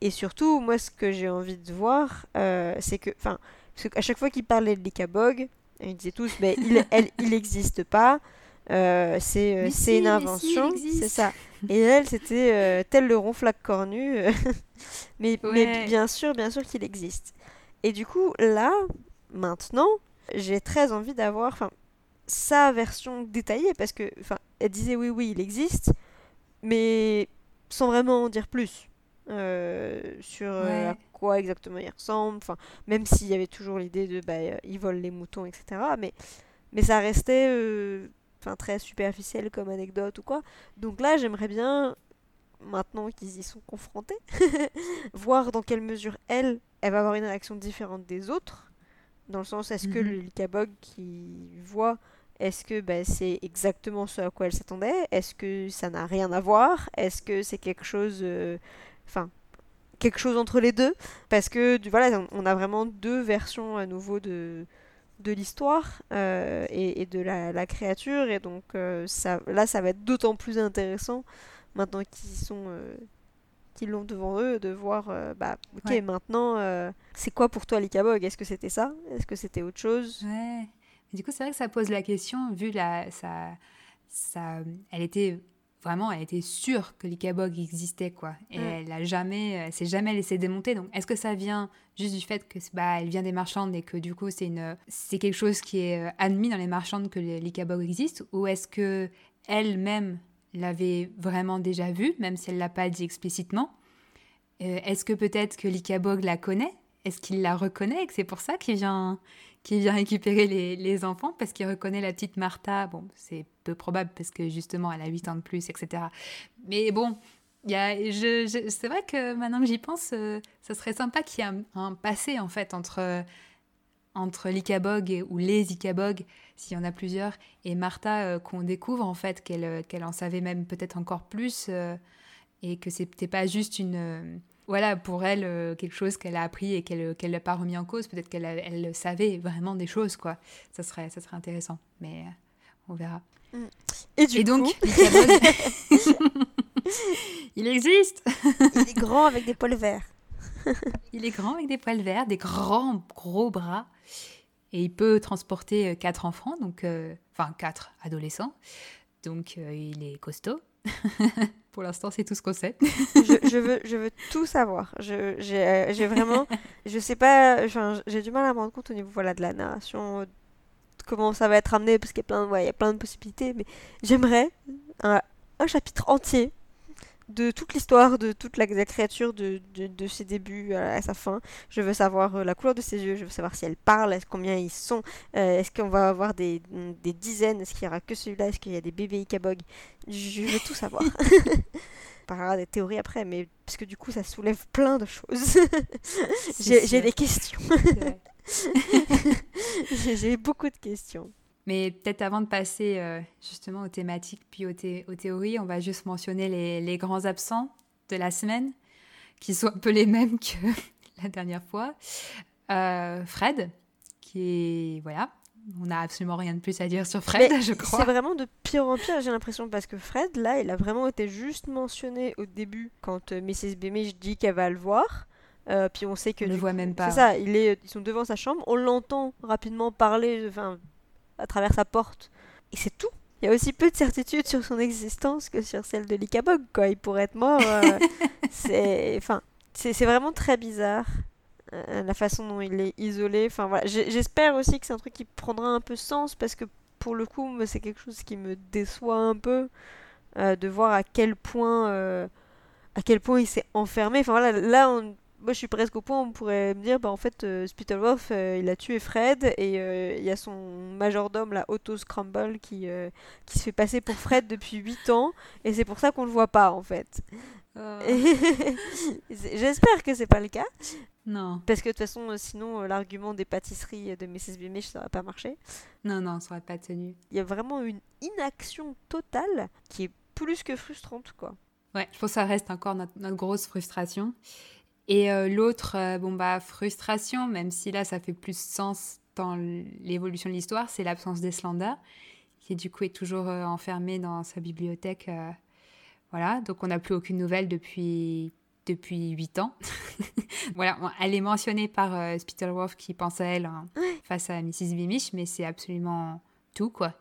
Et surtout, moi, ce que j'ai envie de voir, c'est que, enfin, parce qu'à chaque fois qu'il parlait de Likabog, ils disaient tous, mais il, elle, il n'existe pas. Euh, c'est euh, une invention, c'est ça. Et elle, c'était euh, tel le ronflac cornu, mais, mais bien sûr, bien sûr qu'il existe. Et du coup, là, maintenant, j'ai très envie d'avoir sa version détaillée, parce que, enfin, elle disait oui, oui, il existe, mais sans vraiment en dire plus sur à quoi exactement il ressemble, enfin, même s'il y avait toujours l'idée de, bah, il vole les moutons, etc. Mais, mais ça restait enfin très superficiel comme anecdote ou quoi. Donc là, j'aimerais bien, maintenant qu'ils y sont confrontés, voir dans quelle mesure elle, elle va avoir une réaction différente des autres. Dans le sens, est-ce que mhm. le Likabog qui voit, est-ce que bah, c'est exactement ce à quoi elle s'attendait? Est-ce que ça n'a rien à voir? Est-ce que c'est quelque chose. Euh, enfin. quelque chose entre les deux? Parce que voilà on a vraiment deux versions à nouveau de, de l'histoire euh, et, de la, créature et donc euh, ça, là ça va être d'autant plus intéressant maintenant qu'ils sont euh, qu'ils l'ont devant eux de voir bah ok maintenant c'est quoi pour toi l'Ikabog est-ce que c'était ça? Est-ce que c'était autre chose? Ouais. Du coup c'est vrai que ça pose la question vu la ça ça elle était vraiment, elle était sûre que l'Ikabog existait, quoi. Et mm. elle a jamais, elle s'est jamais laissée démonter. Donc, est-ce que ça vient juste du fait que bah, elle vient des marchandes et que du coup, c'est une, c'est quelque chose qui est euh, admis dans les marchandes que l'Ikabog existe, ou est-ce que elle-même l'avait vraiment déjà vu, même si elle l'a pas dit explicitement? Euh, Est-ce que peut-être que l'Ikabog la connaît? Est-ce qu'il la reconnaît et que c'est pour ça qu'il vient, qui vient récupérer les, enfants parce qu'il reconnaît la petite Martha. Bon, c'est peu probable parce que justement elle a 8 ans de plus, etc. Mais bon, c'est vrai que maintenant que j'y pense, euh, ça serait sympa qu'il y ait un, passé en fait entre, entre l'Ikabog ou les Ikabog, s'il y en a plusieurs, et Martha euh, qu'on découvre en fait qu'elle, qu'elle en savait même peut-être encore plus euh, et que c'était pas juste une voilà, pour elle, euh, quelque chose qu'elle a appris et qu'elle qu'elle n'a pas remis en cause. Peut-être qu'elle elle savait vraiment des choses, quoi. Ça serait, ça serait intéressant, mais euh, on verra. Mm. Et, donc, il existe Il est grand avec des poils verts. il est grand avec des poils verts, des grands, gros bras. Et il peut transporter euh, quatre enfants, donc, enfin quatre adolescents. Donc il est costaud. Pour l'instant, c'est tout ce qu'on sait. je, veux, je veux tout savoir. J'ai vraiment. Je sais pas. J'ai du mal à me rendre compte au niveau voilà, de la narration, comment ça va être amené, parce qu'il y, a plein, ouais, y a plein de possibilités. Mais j'aimerais un, un chapitre entier de toute l'histoire de toute la, créature de, de, ses débuts à, sa fin. Je veux savoir euh, la couleur de ses yeux, je veux savoir si elle parle, combien ils sont, euh, est-ce qu'on va avoir des, des dizaines, est-ce qu'il y aura que celui-là, est-ce qu'il y a des bébés Ikabog Je veux tout savoir. parlera des théories après, mais parce que du coup ça soulève plein de choses. J'ai des questions. J'ai beaucoup de questions. Mais peut-être avant de passer euh, justement aux thématiques puis aux, théories, on va juste mentionner les, grands absents de la semaine, qui sont un peu les mêmes que la dernière fois. Euh, Fred, qui est... Voilà, on n'a absolument rien de plus à dire sur Fred, je crois. C'est vraiment de pire en pire, j'ai l'impression, parce que Fred, là, il a vraiment été juste mentionné au début, quand euh, Mrs. Beamish dit qu'elle va le voir. puis on sait que... On ne le voit même pas. C'est ça, il est, ils sont devant sa chambre, on l'entend rapidement parler, enfin à travers sa porte. Et c'est tout. Il y a aussi peu de certitude sur son existence que sur celle de Likabog, quoi. Il pourrait être mort. Euh, c'est enfin, c'est vraiment très bizarre. Euh, la façon dont il est isolé. Enfin voilà, j'espère aussi que c'est un truc qui prendra un peu sens parce que pour le coup, c'est quelque chose qui me déçoit un peu euh, de voir à quel point à quel point il s'est enfermé. Enfin voilà, là on moi je suis presque au point où on pourrait me dire bah en fait euh, Spittleworth euh, il a tué Fred et euh, il y a son majordome la Otto Scramble qui, qui se fait passer pour Fred depuis 8 ans et c'est pour ça qu'on le voit pas en fait. J'espère que c'est pas le cas. Non. Parce que de toute façon sinon l'argument des pâtisseries de Mrs. Beamish ça va pas marcher. Non non ça aurait pas tenu. Il y a vraiment une inaction totale qui est plus que frustrante, quoi. Ouais, je pense que ça reste encore notre, grosse frustration. Et euh, l'autre, euh, bon bah, frustration, même si là, ça fait plus sens dans l'évolution de l'histoire, c'est l'absence d'Eslanda, qui du coup est toujours euh, enfermée dans sa bibliothèque. voilà, donc on n'a plus aucune nouvelle depuis depuis 8 ans. voilà, elle est mentionnée par Spittleworth qui pense à elle hein, face à Mrs. Beamish, mais c'est absolument tout, quoi.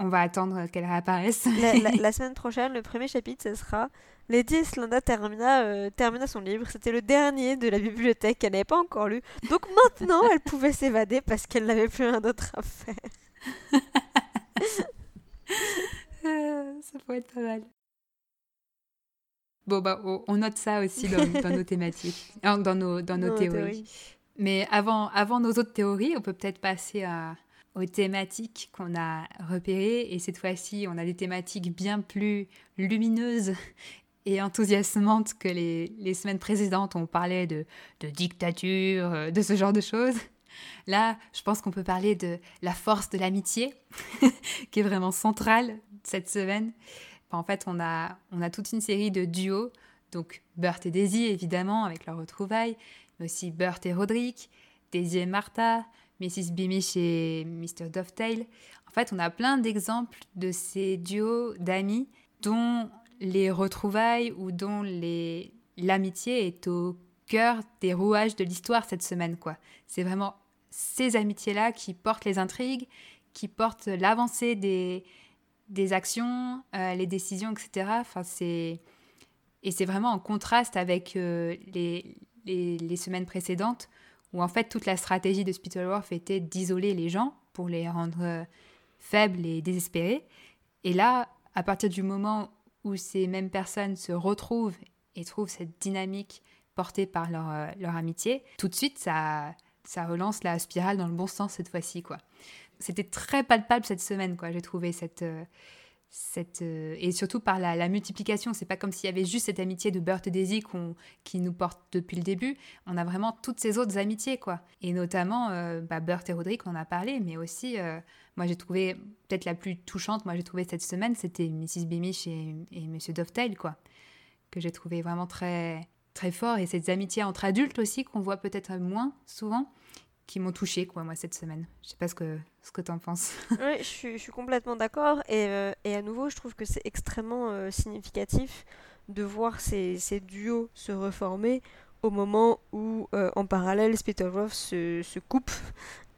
On va attendre qu'elle réapparaisse. la, semaine prochaine, le premier chapitre, ce sera Lady Slanda termina, euh, termina son livre. C'était le dernier de la bibliothèque qu'elle n'avait pas encore lu. Donc maintenant, elle pouvait s'évader parce qu'elle n'avait plus rien d'autre à faire. ça pourrait être pas mal. Bon, bah, on note ça aussi dans, nos thématiques, dans nos, dans nos théories. Mais avant, avant nos autres théories, on peut peut-être passer aux thématiques qu'on a repérées. Et cette fois-ci, on a des thématiques bien plus lumineuses et enthousiasmantes que les, les semaines précédentes. On parlait de, de dictature, euh, de ce genre de choses. Là, je pense qu'on peut parler de la force de l'amitié, qui est vraiment centrale cette semaine en fait, on a, on a toute une série de duos, donc Bert et Daisy, évidemment, avec leur retrouvaille, mais aussi Bert et Roderick, Daisy et Martha, Mrs. Beamish et Mr. Dovetail. En fait, on a plein d'exemples de ces duos d'amis dont les retrouvailles ou dont l'amitié est au cœur des rouages de l'histoire cette semaine. C'est vraiment ces amitiés-là qui portent les intrigues, qui portent l'avancée des, actions, euh, les décisions, etc. Et c'est vraiment en contraste avec euh, les, semaines précédentes, où en fait toute la stratégie de Spittleworth était d'isoler les gens pour les rendre euh, faibles et désespérés. Et là, à partir du moment où ces mêmes personnes se retrouvent et trouvent cette dynamique portée par leur, leur amitié, tout de suite, ça, ça relance la spirale dans le bon sens cette fois-ci. quoi c'était très palpable cette semaine, quoi. J'ai trouvé cette, euh, euh, et surtout par la, la multiplication. C'est pas comme s'il y avait juste cette amitié de Bert et Daisy qui nous porte depuis le début. On a vraiment toutes ces autres amitiés, quoi. Et notamment, euh, bah, Bert et Roderick, on en a parlé, mais aussi, moi j'ai trouvé peut-être la plus touchante. Moi j'ai trouvé cette semaine, c'était Mrs. Beamish et, et Monsieur Dovetail, quoi, que j'ai trouvé vraiment très très fort. Et ces amitiés entre adultes aussi qu'on voit peut-être moins souvent qui m'ont touché quoi moi cette semaine. Je sais pas ce que ce que en penses. oui, je suis, je suis complètement d'accord et, euh, et, à nouveau je trouve que c'est extrêmement euh, significatif de voir ces, ces, duos se reformer au moment où euh, en parallèle Spittleworth se, se coupe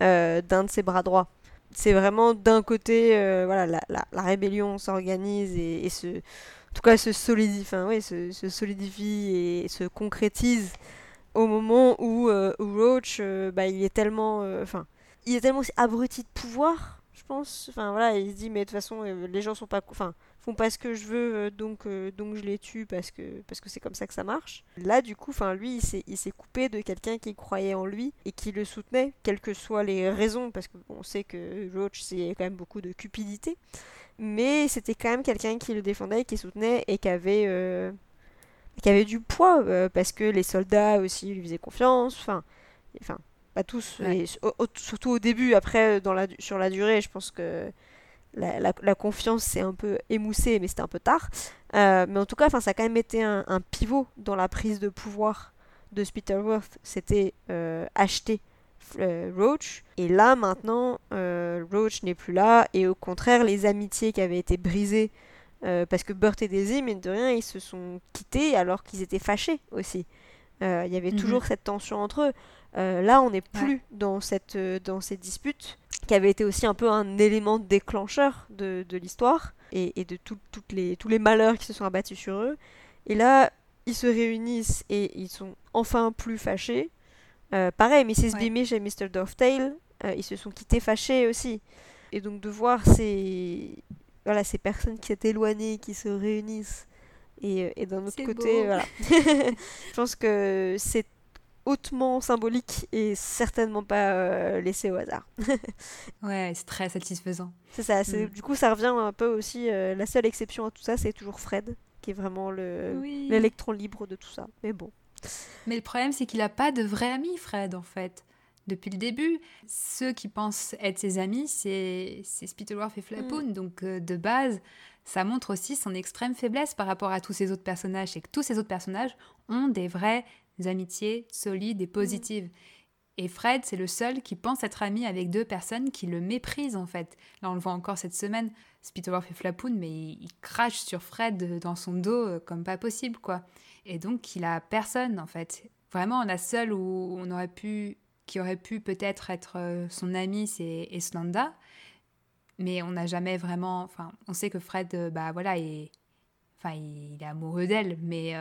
d'un de ses bras droits. C'est vraiment d'un côté voilà la, la, rébellion s'organise et, et, en tout cas se solidifie, enfin, se, se solidifie et se concrétise au moment où, euh, Roach, euh, bah, il est tellement, euh, enfin, il est tellement abruti de pouvoir, je pense. Enfin voilà, il se dit mais de toute façon les gens sont pas, font pas ce que je veux, donc donc je les tue parce que parce que c'est comme ça que ça marche. Là du coup, enfin lui, il s'est il s'est coupé de quelqu'un qui croyait en lui et qui le soutenait, quelles que soient les raisons, parce qu'on sait que Roach c'est quand même beaucoup de cupidité, mais c'était quand même quelqu'un qui le défendait, qui soutenait et qui avait qui avait du poids euh, parce que les soldats aussi lui faisaient confiance. Enfin, enfin pas tous, surtout au début. Après, dans la, sur la durée, je pense que la, la, confiance s'est un peu émoussée, mais c'était un peu tard. Euh, mais en tout cas, ça a quand même été un, pivot dans la prise de pouvoir de Spittleworth. C'était euh, acheter Roach. Et là, maintenant, Roach n'est plus là. Et au contraire, les amitiés qui avaient été brisées euh, parce que Burt et Daisy, mine de rien, ils se sont quittés alors qu'ils étaient fâchés aussi. Euh, il y avait mhm. toujours cette tension entre eux. Euh, là, on n'est plus dans, cette, dans cette dispute, qui avait été aussi un peu un élément déclencheur de, de l'histoire et, et, de toutes les, tous les malheurs qui se sont abattus sur eux. Et là, ils se réunissent et ils sont enfin plus fâchés. pareil, Mrs. Ouais. Beamish et Mr. Dovetail, ils se sont quittés fâchés aussi. Et donc de voir ces, voilà, ces personnes qui s'est éloignées, qui se réunissent. Et, euh, et d'un autre côté, voilà. je pense que c'est hautement symbolique et certainement pas euh, laissé au hasard. ouais, c'est très satisfaisant. C'est ça. Mm. Du coup, ça revient un peu aussi. Euh, la seule exception à tout ça, c'est toujours Fred, qui est vraiment l'électron libre de tout ça. Mais bon. Mais le problème, c'est qu'il n'a pas de vrai ami, Fred, en fait depuis le début. Ceux qui pensent être ses amis, c'est Spittleworth et Flapoon. Mm. Donc, euh, de base, ça montre aussi son extrême faiblesse par rapport à tous ces autres personnages. C'est que tous ces autres personnages ont des vraies amitiés solides et positives. Et Fred, c'est le seul qui pense être ami avec deux personnes qui le méprisent en fait. Là, on le voit encore cette semaine. Spittleworth fait flapoun, mais il, crache sur Fred dans son dos euh, comme pas possible, quoi. Et donc, il a personne en fait. Vraiment, la seule où on aurait pu, qui aurait pu peut-être être, euh, son ami, c'est Eslanda. Mais on n'a jamais vraiment. Enfin, on sait que Fred, euh, bah voilà, est, enfin, il est amoureux d'elle, mais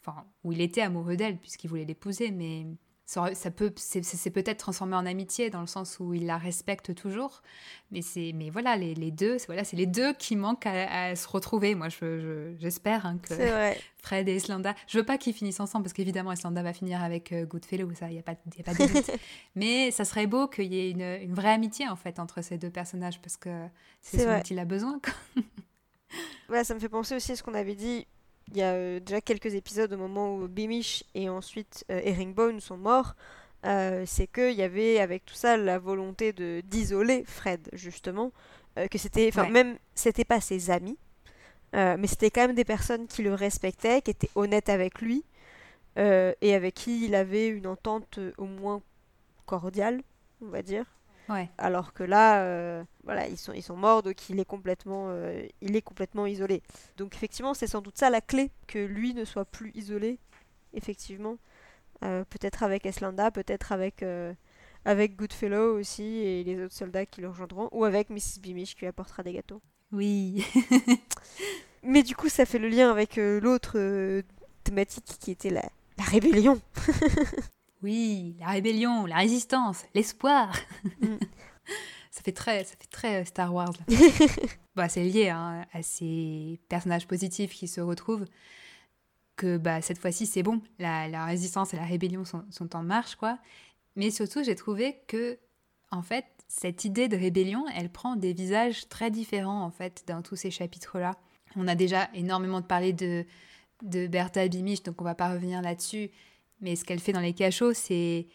enfin, ou il était amoureux d'elle puisqu'il voulait l'épouser, mais ça, peut c'est peut-être transformé en amitié dans le sens où il la respecte toujours. Mais c'est mais voilà les, les deux voilà c'est les deux qui manquent à, se retrouver. Moi je j'espère hein, que Fred et Islanda je veux pas qu'ils finissent ensemble parce qu'évidemment Islanda va finir avec euh, Goodfellow ça il y a pas y a pas de doute mais ça serait beau qu'il y ait une, une, vraie amitié en fait entre ces deux personnages parce que c'est ce dont il a besoin voilà ça me fait penser aussi à ce qu'on avait dit il y a euh, déjà quelques épisodes au moment où Bimish et ensuite euh, Herringbone sont morts. Euh, c'est qu'il y avait avec tout ça la volonté de d'isoler Fred justement que c'était enfin même c'était pas ses amis mais c'était quand même des personnes qui le respectaient qui étaient honnêtes avec lui et avec qui il avait une entente au moins cordiale on va dire alors que là, euh, voilà, ils sont, ils sont morts, donc il est complètement, euh, il est complètement isolé. Donc effectivement, c'est sans doute ça la clé, que lui ne soit plus isolé, effectivement. Euh, peut-être avec Eslanda, peut-être avec, avec Goodfellow aussi, et les autres soldats qui le rejoindront, ou avec Mrs. Beamish qui lui apportera des gâteaux. Oui. Mais du coup, ça fait le lien avec l'autre thématique qui était la, la rébellion. Oui, la rébellion, la résistance, l'espoir. Mm. ça fait très, ça fait très euh, Star Wars. bah, c'est lié hein, à ces personnages positifs qui se retrouvent. Que bah, cette fois-ci, c'est bon. La, résistance et la rébellion sont, sont en marche, quoi. Mais surtout, j'ai trouvé que, en fait, cette idée de rébellion, elle prend des visages très différents, en fait, dans tous ces chapitres-là. On a déjà énormément parlé de, de Bertha Bimich, donc on va pas revenir là-dessus. Mais ce qu'elle fait dans les cachots, c'est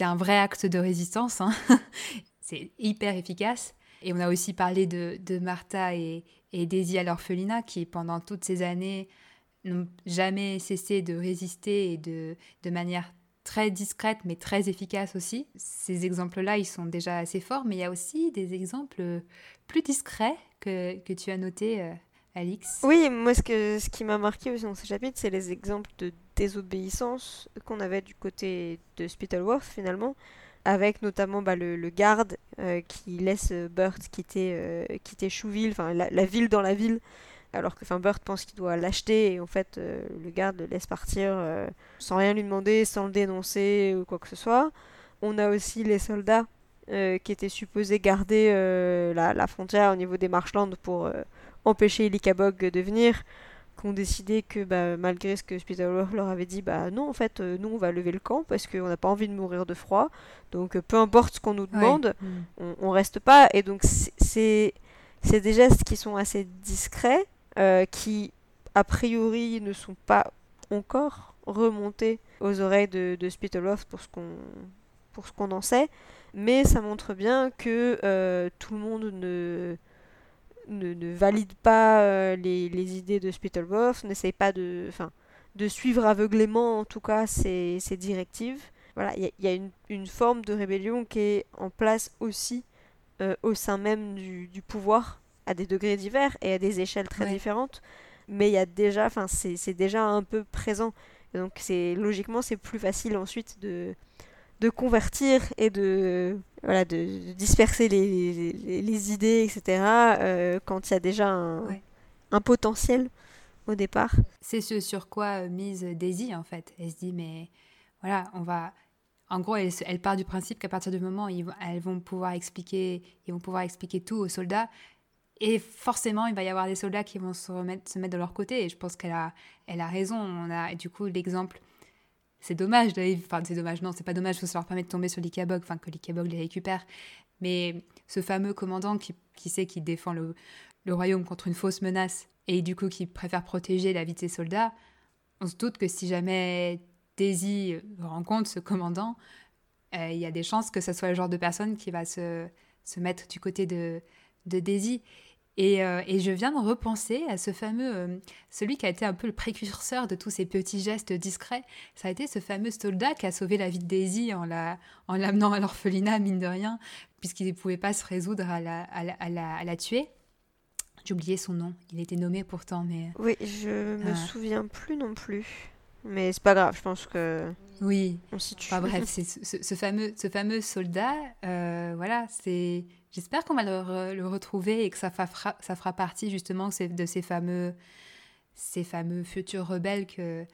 un vrai acte de résistance. Hein. c'est hyper efficace. Et on a aussi parlé de, de Martha et, et Daisy à l'orphelinat qui, pendant toutes ces années, n'ont jamais cessé de résister et de, de manière très discrète mais très efficace aussi. Ces exemples-là, ils sont déjà assez forts, mais il y a aussi des exemples plus discrets que, que tu as notés, euh, Alix. Oui, moi ce, que, ce qui m'a marqué aussi dans ce chapitre, c'est les exemples de désobéissance qu'on avait du côté de Spittleworth finalement, avec notamment bah, le, garde euh, qui laisse Burt quitter, euh, quitter Chouville, enfin la, ville dans la ville, alors que Burt pense qu'il doit l'acheter et en fait euh, le garde le laisse partir sans rien lui demander, sans le dénoncer ou quoi que ce soit. On a aussi les soldats qui étaient supposés garder la, frontière au niveau des Marshlands pour empêcher Ilikabog de venir qui ont décidé que bah, malgré ce que Spitalworth leur avait dit, bah non, en fait, euh, nous, on va lever le camp parce qu'on n'a pas envie de mourir de froid. Donc, euh, peu importe ce qu'on nous demande, mm. on, on, reste pas. Et donc, c'est des gestes qui sont assez discrets, euh, qui, a priori, ne sont pas encore remontés aux oreilles de, de Spitalworth pour ce qu'on pour ce qu'on en sait. Mais ça montre bien que tout le monde ne ne, valide pas euh, les, les, idées de Spittleworth, n'essaye pas de, de suivre aveuglément en tout cas ses, ses directives. Voilà, il y, a une, une, forme de rébellion qui est en place aussi euh, au sein même du, du, pouvoir, à des degrés divers et à des échelles très différentes. Mais il y a déjà, enfin, c'est déjà un peu présent. donc c'est logiquement c'est plus facile ensuite de de convertir et de, voilà, de, disperser les, les, idées, etc., euh, quand il y a déjà un, un, potentiel au départ. C'est ce sur quoi euh, mise Daisy, en fait. Elle se dit, mais voilà, on va... En gros, elle, elle part du principe qu'à partir du moment où ils, elles vont pouvoir expliquer, ils vont pouvoir expliquer tout aux soldats, et forcément, il va y avoir des soldats qui vont se, remettre, se mettre de leur côté. Et je pense qu'elle a, elle a raison. On a du coup l'exemple c'est dommage enfin c'est dommage, non, c'est pas dommage, que ça leur permet de tomber sur l'Ikabog, enfin que l'Ikabog les récupère. Mais ce fameux commandant qui, sait qu'il défend le, royaume contre une fausse menace et du coup qui préfère protéger la vie de ses soldats, on se doute que si jamais Daisy rencontre ce commandant, euh, il y a des chances que ce soit le genre de personne qui va se, se mettre du côté de Daisy. Et, euh, et, je viens de repenser à ce fameux, euh, celui qui a été un peu le précurseur de tous ces petits gestes discrets. Ça a été ce fameux soldat qui a sauvé la vie de Daisy en l'amenant la, en à l'orphelinat, mine de rien, puisqu'il ne pouvait pas se résoudre à la, à la, à la, à la tuer. J'ai oublié son nom. Il était nommé pourtant, mais. Oui, je me souviens plus non plus. Mais c'est pas grave, je pense que. Oui. On Enfin, bref, c'est ce, ce, fameux, ce fameux soldat. Euh, voilà, c'est. J'espère qu'on va le, le, retrouver et que ça fera, ça fera partie justement de ces fameux, ces fameux futurs rebelles que,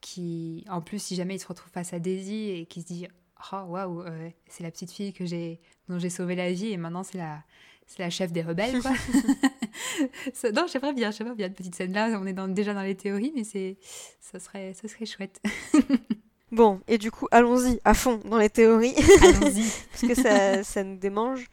qui, en plus, si jamais il se retrouve face à Daisy et qui se dit, oh waouh, euh, c'est la petite fille que j'ai, dont j'ai sauvé la vie et maintenant c'est la, c'est la chef des rebelles, quoi. non, j'aimerais bien, j'aimerais bien une petite scène là. On est dans, déjà dans les théories, mais c'est, ça serait, ça serait chouette. bon, et du coup, allons-y à fond dans les théories. Allons-y. Parce que ça, ça nous démange.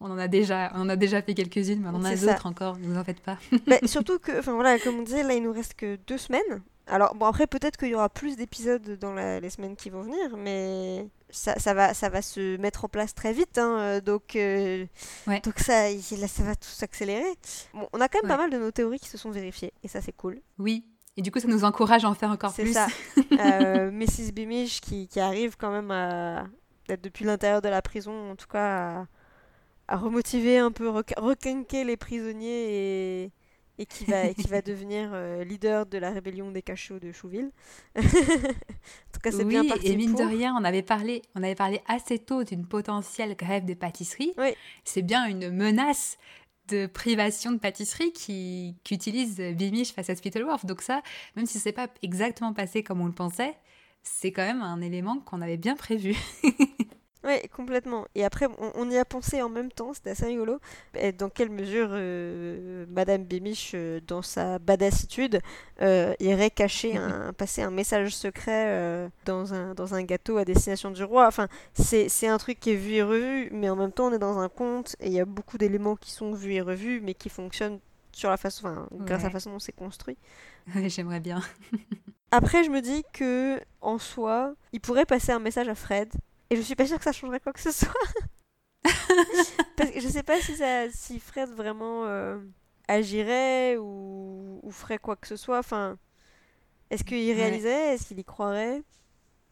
On en a déjà, on en a déjà fait quelques-unes, mais on en a d'autres encore. Ne vous en faites pas. mais surtout que, enfin voilà, comme on disait, là, il nous reste que deux semaines. Alors bon, après peut-être qu'il y aura plus d'épisodes dans les semaines qui vont venir, mais ça, ça, va, ça va se mettre en place très vite, hein, euh, donc, euh, donc ça, là, ça va tout s'accélérer. Bon, on a quand même pas mal de nos théories qui se sont vérifiées, et ça c'est cool. Oui, et du coup ça nous encourage à en faire encore plus. C'est ça. euh, Mrs. Beamish qui, qui, arrive quand même à, être depuis l'intérieur de la prison, en tout cas, à, à remotiver un peu, requinquer les prisonniers et et qui va, qui va devenir euh, leader de la rébellion des cachots de Chouville. en tout cas, c'est bien parti. Et mine de rien, on avait parlé, on avait parlé assez tôt d'une potentielle grève des pâtisseries. Oui. C'est bien une menace de privation de pâtisserie qui qu'utilise Bimish face à Spittleworth. Donc ça, même si c'est pas exactement passé comme on le pensait, c'est quand même un élément qu'on avait bien prévu. Oui, complètement. Et après, on, y a pensé en même temps, c'était assez rigolo. Dans quelle mesure euh, Madame Bémiche, euh, dans sa badassitude, euh, irait cacher, un, passer un message secret dans, un, dans un gâteau à destination du roi? Enfin, c'est un truc qui est vu et revu, mais en même temps, on est dans un conte et il y a beaucoup d'éléments qui sont vus et revus, mais qui fonctionnent sur la façon, enfin, grâce à la façon dont c'est construit. J'aimerais bien. Après, je me dis que en soi, il pourrait passer un message à Fred et je suis pas sûre que ça changerait quoi que ce soit. Parce que je sais pas si, ça, si Fred vraiment euh, agirait ou, ou, ferait quoi que ce soit. Enfin, est-ce qu'il réalisait Est-ce qu'il y croirait?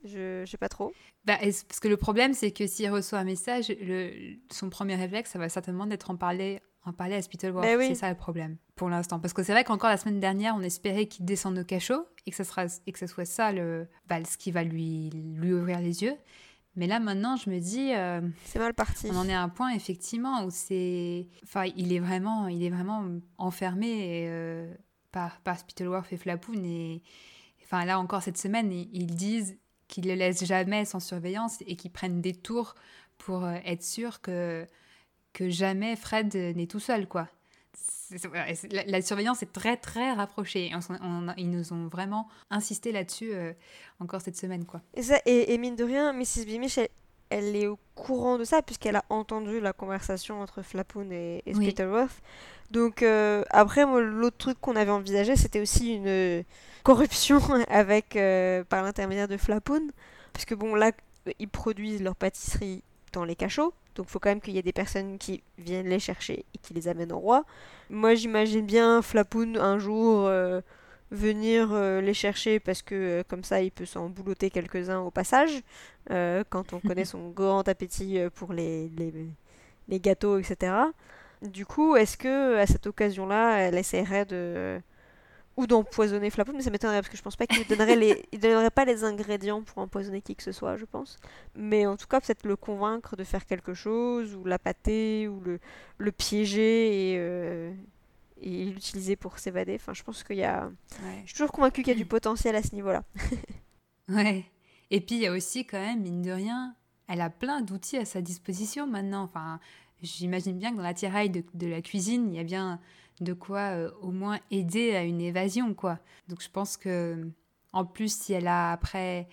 Je, je sais pas trop. Bah, parce que le problème, c'est que s'il reçoit un message, le, son premier réflexe, ça va certainement être en parler, en parler à Spittleworth. Oui. C'est ça le problème pour l'instant. Parce que c'est vrai qu'encore la semaine dernière, on espérait qu'il descende au cachot et que, ça sera, et que ce soit ça le, bah, ce qui va lui, lui ouvrir les yeux. Mais là, maintenant, je me dis. Euh, c'est mal parti. On en est à un point, effectivement, où c'est. Enfin, il est vraiment, il est vraiment enfermé euh, par, par Spittleworth et Flapoon. Et enfin, là encore, cette semaine, ils, disent qu'ils le laissent jamais sans surveillance et qu'ils prennent des tours pour euh, être sûr que, que jamais Fred n'est tout seul, quoi la, surveillance est très très rapprochée. ils nous ont vraiment insisté là-dessus euh, encore cette semaine. Quoi. Et, ça, et, mine de rien, Mrs. Beamish, elle, est au courant de ça puisqu'elle a entendu la conversation entre Flapoon et, et Spittleworth. Donc euh, après, l'autre truc qu'on avait envisagé, c'était aussi une corruption avec, euh, par l'intermédiaire de Flapoon. Parce que bon, là, ils produisent leur pâtisserie dans les cachots. Donc il faut quand même qu'il y ait des personnes qui viennent les chercher et qui les amènent au roi. Moi j'imagine bien Flapoun un jour euh, venir euh, les chercher parce que euh, comme ça il peut s'en boulotter quelques-uns au passage quand on connaît son grand appétit pour les, les, les, gâteaux, etc. Du coup, est-ce que à cette occasion-là, elle essaierait de ou d'empoisonner Flapoun, mais ça m'étonnerait parce que je pense pas qu'il donnerait les, il donnerait pas les ingrédients pour empoisonner qui que ce soit, je pense. Mais en tout cas, peut-être le convaincre de faire quelque chose, ou l'appâter, ou le, le piéger et, euh, et l'utiliser pour s'évader. Enfin, je pense qu'il y a. Je suis toujours convaincue qu'il y a du potentiel à ce niveau-là. ouais. Et puis il y a aussi quand même, mine de rien, elle a plein d'outils à sa disposition maintenant. Enfin, j'imagine bien que dans la tiraille de, de la cuisine, il y a bien de quoi euh, au moins aider à une évasion, quoi. Donc je pense que, en plus, si elle a après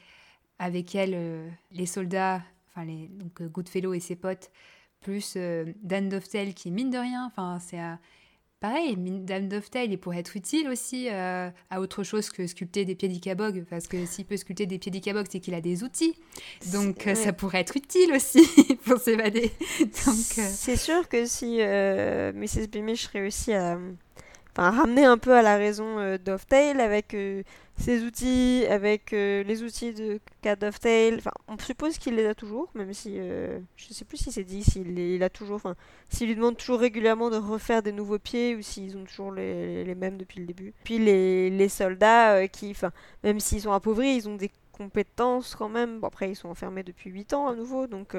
avec elle euh, les soldats, enfin les, donc euh, Goodfellow et ses potes, plus Dan Doftel qui mine de rien, enfin c'est pareil, Dame Dovetail, il pourrait être utile aussi euh, à autre chose que sculpter des pieds d'Icabog, parce que s'il peut sculpter des pieds d'Icabog, c'est qu'il a des outils. Donc euh, ça pourrait être utile aussi pour s'évader. Euh, c'est sûr que si Mrs. Beamish réussit à, ramener un peu à la raison Dovetail avec ses outils avec euh, les outils de Cat of Tail. Enfin, on suppose qu'il les a toujours, même si euh, je sais plus si c'est dit s'il il a toujours, enfin, s'il lui demande toujours régulièrement de refaire des nouveaux pieds ou s'ils ont toujours les, les, mêmes depuis le début. Puis les, les soldats euh, qui, enfin, même s'ils sont appauvris, ils ont des compétences quand même. Bon, après, ils sont enfermés depuis 8 ans à nouveau, donc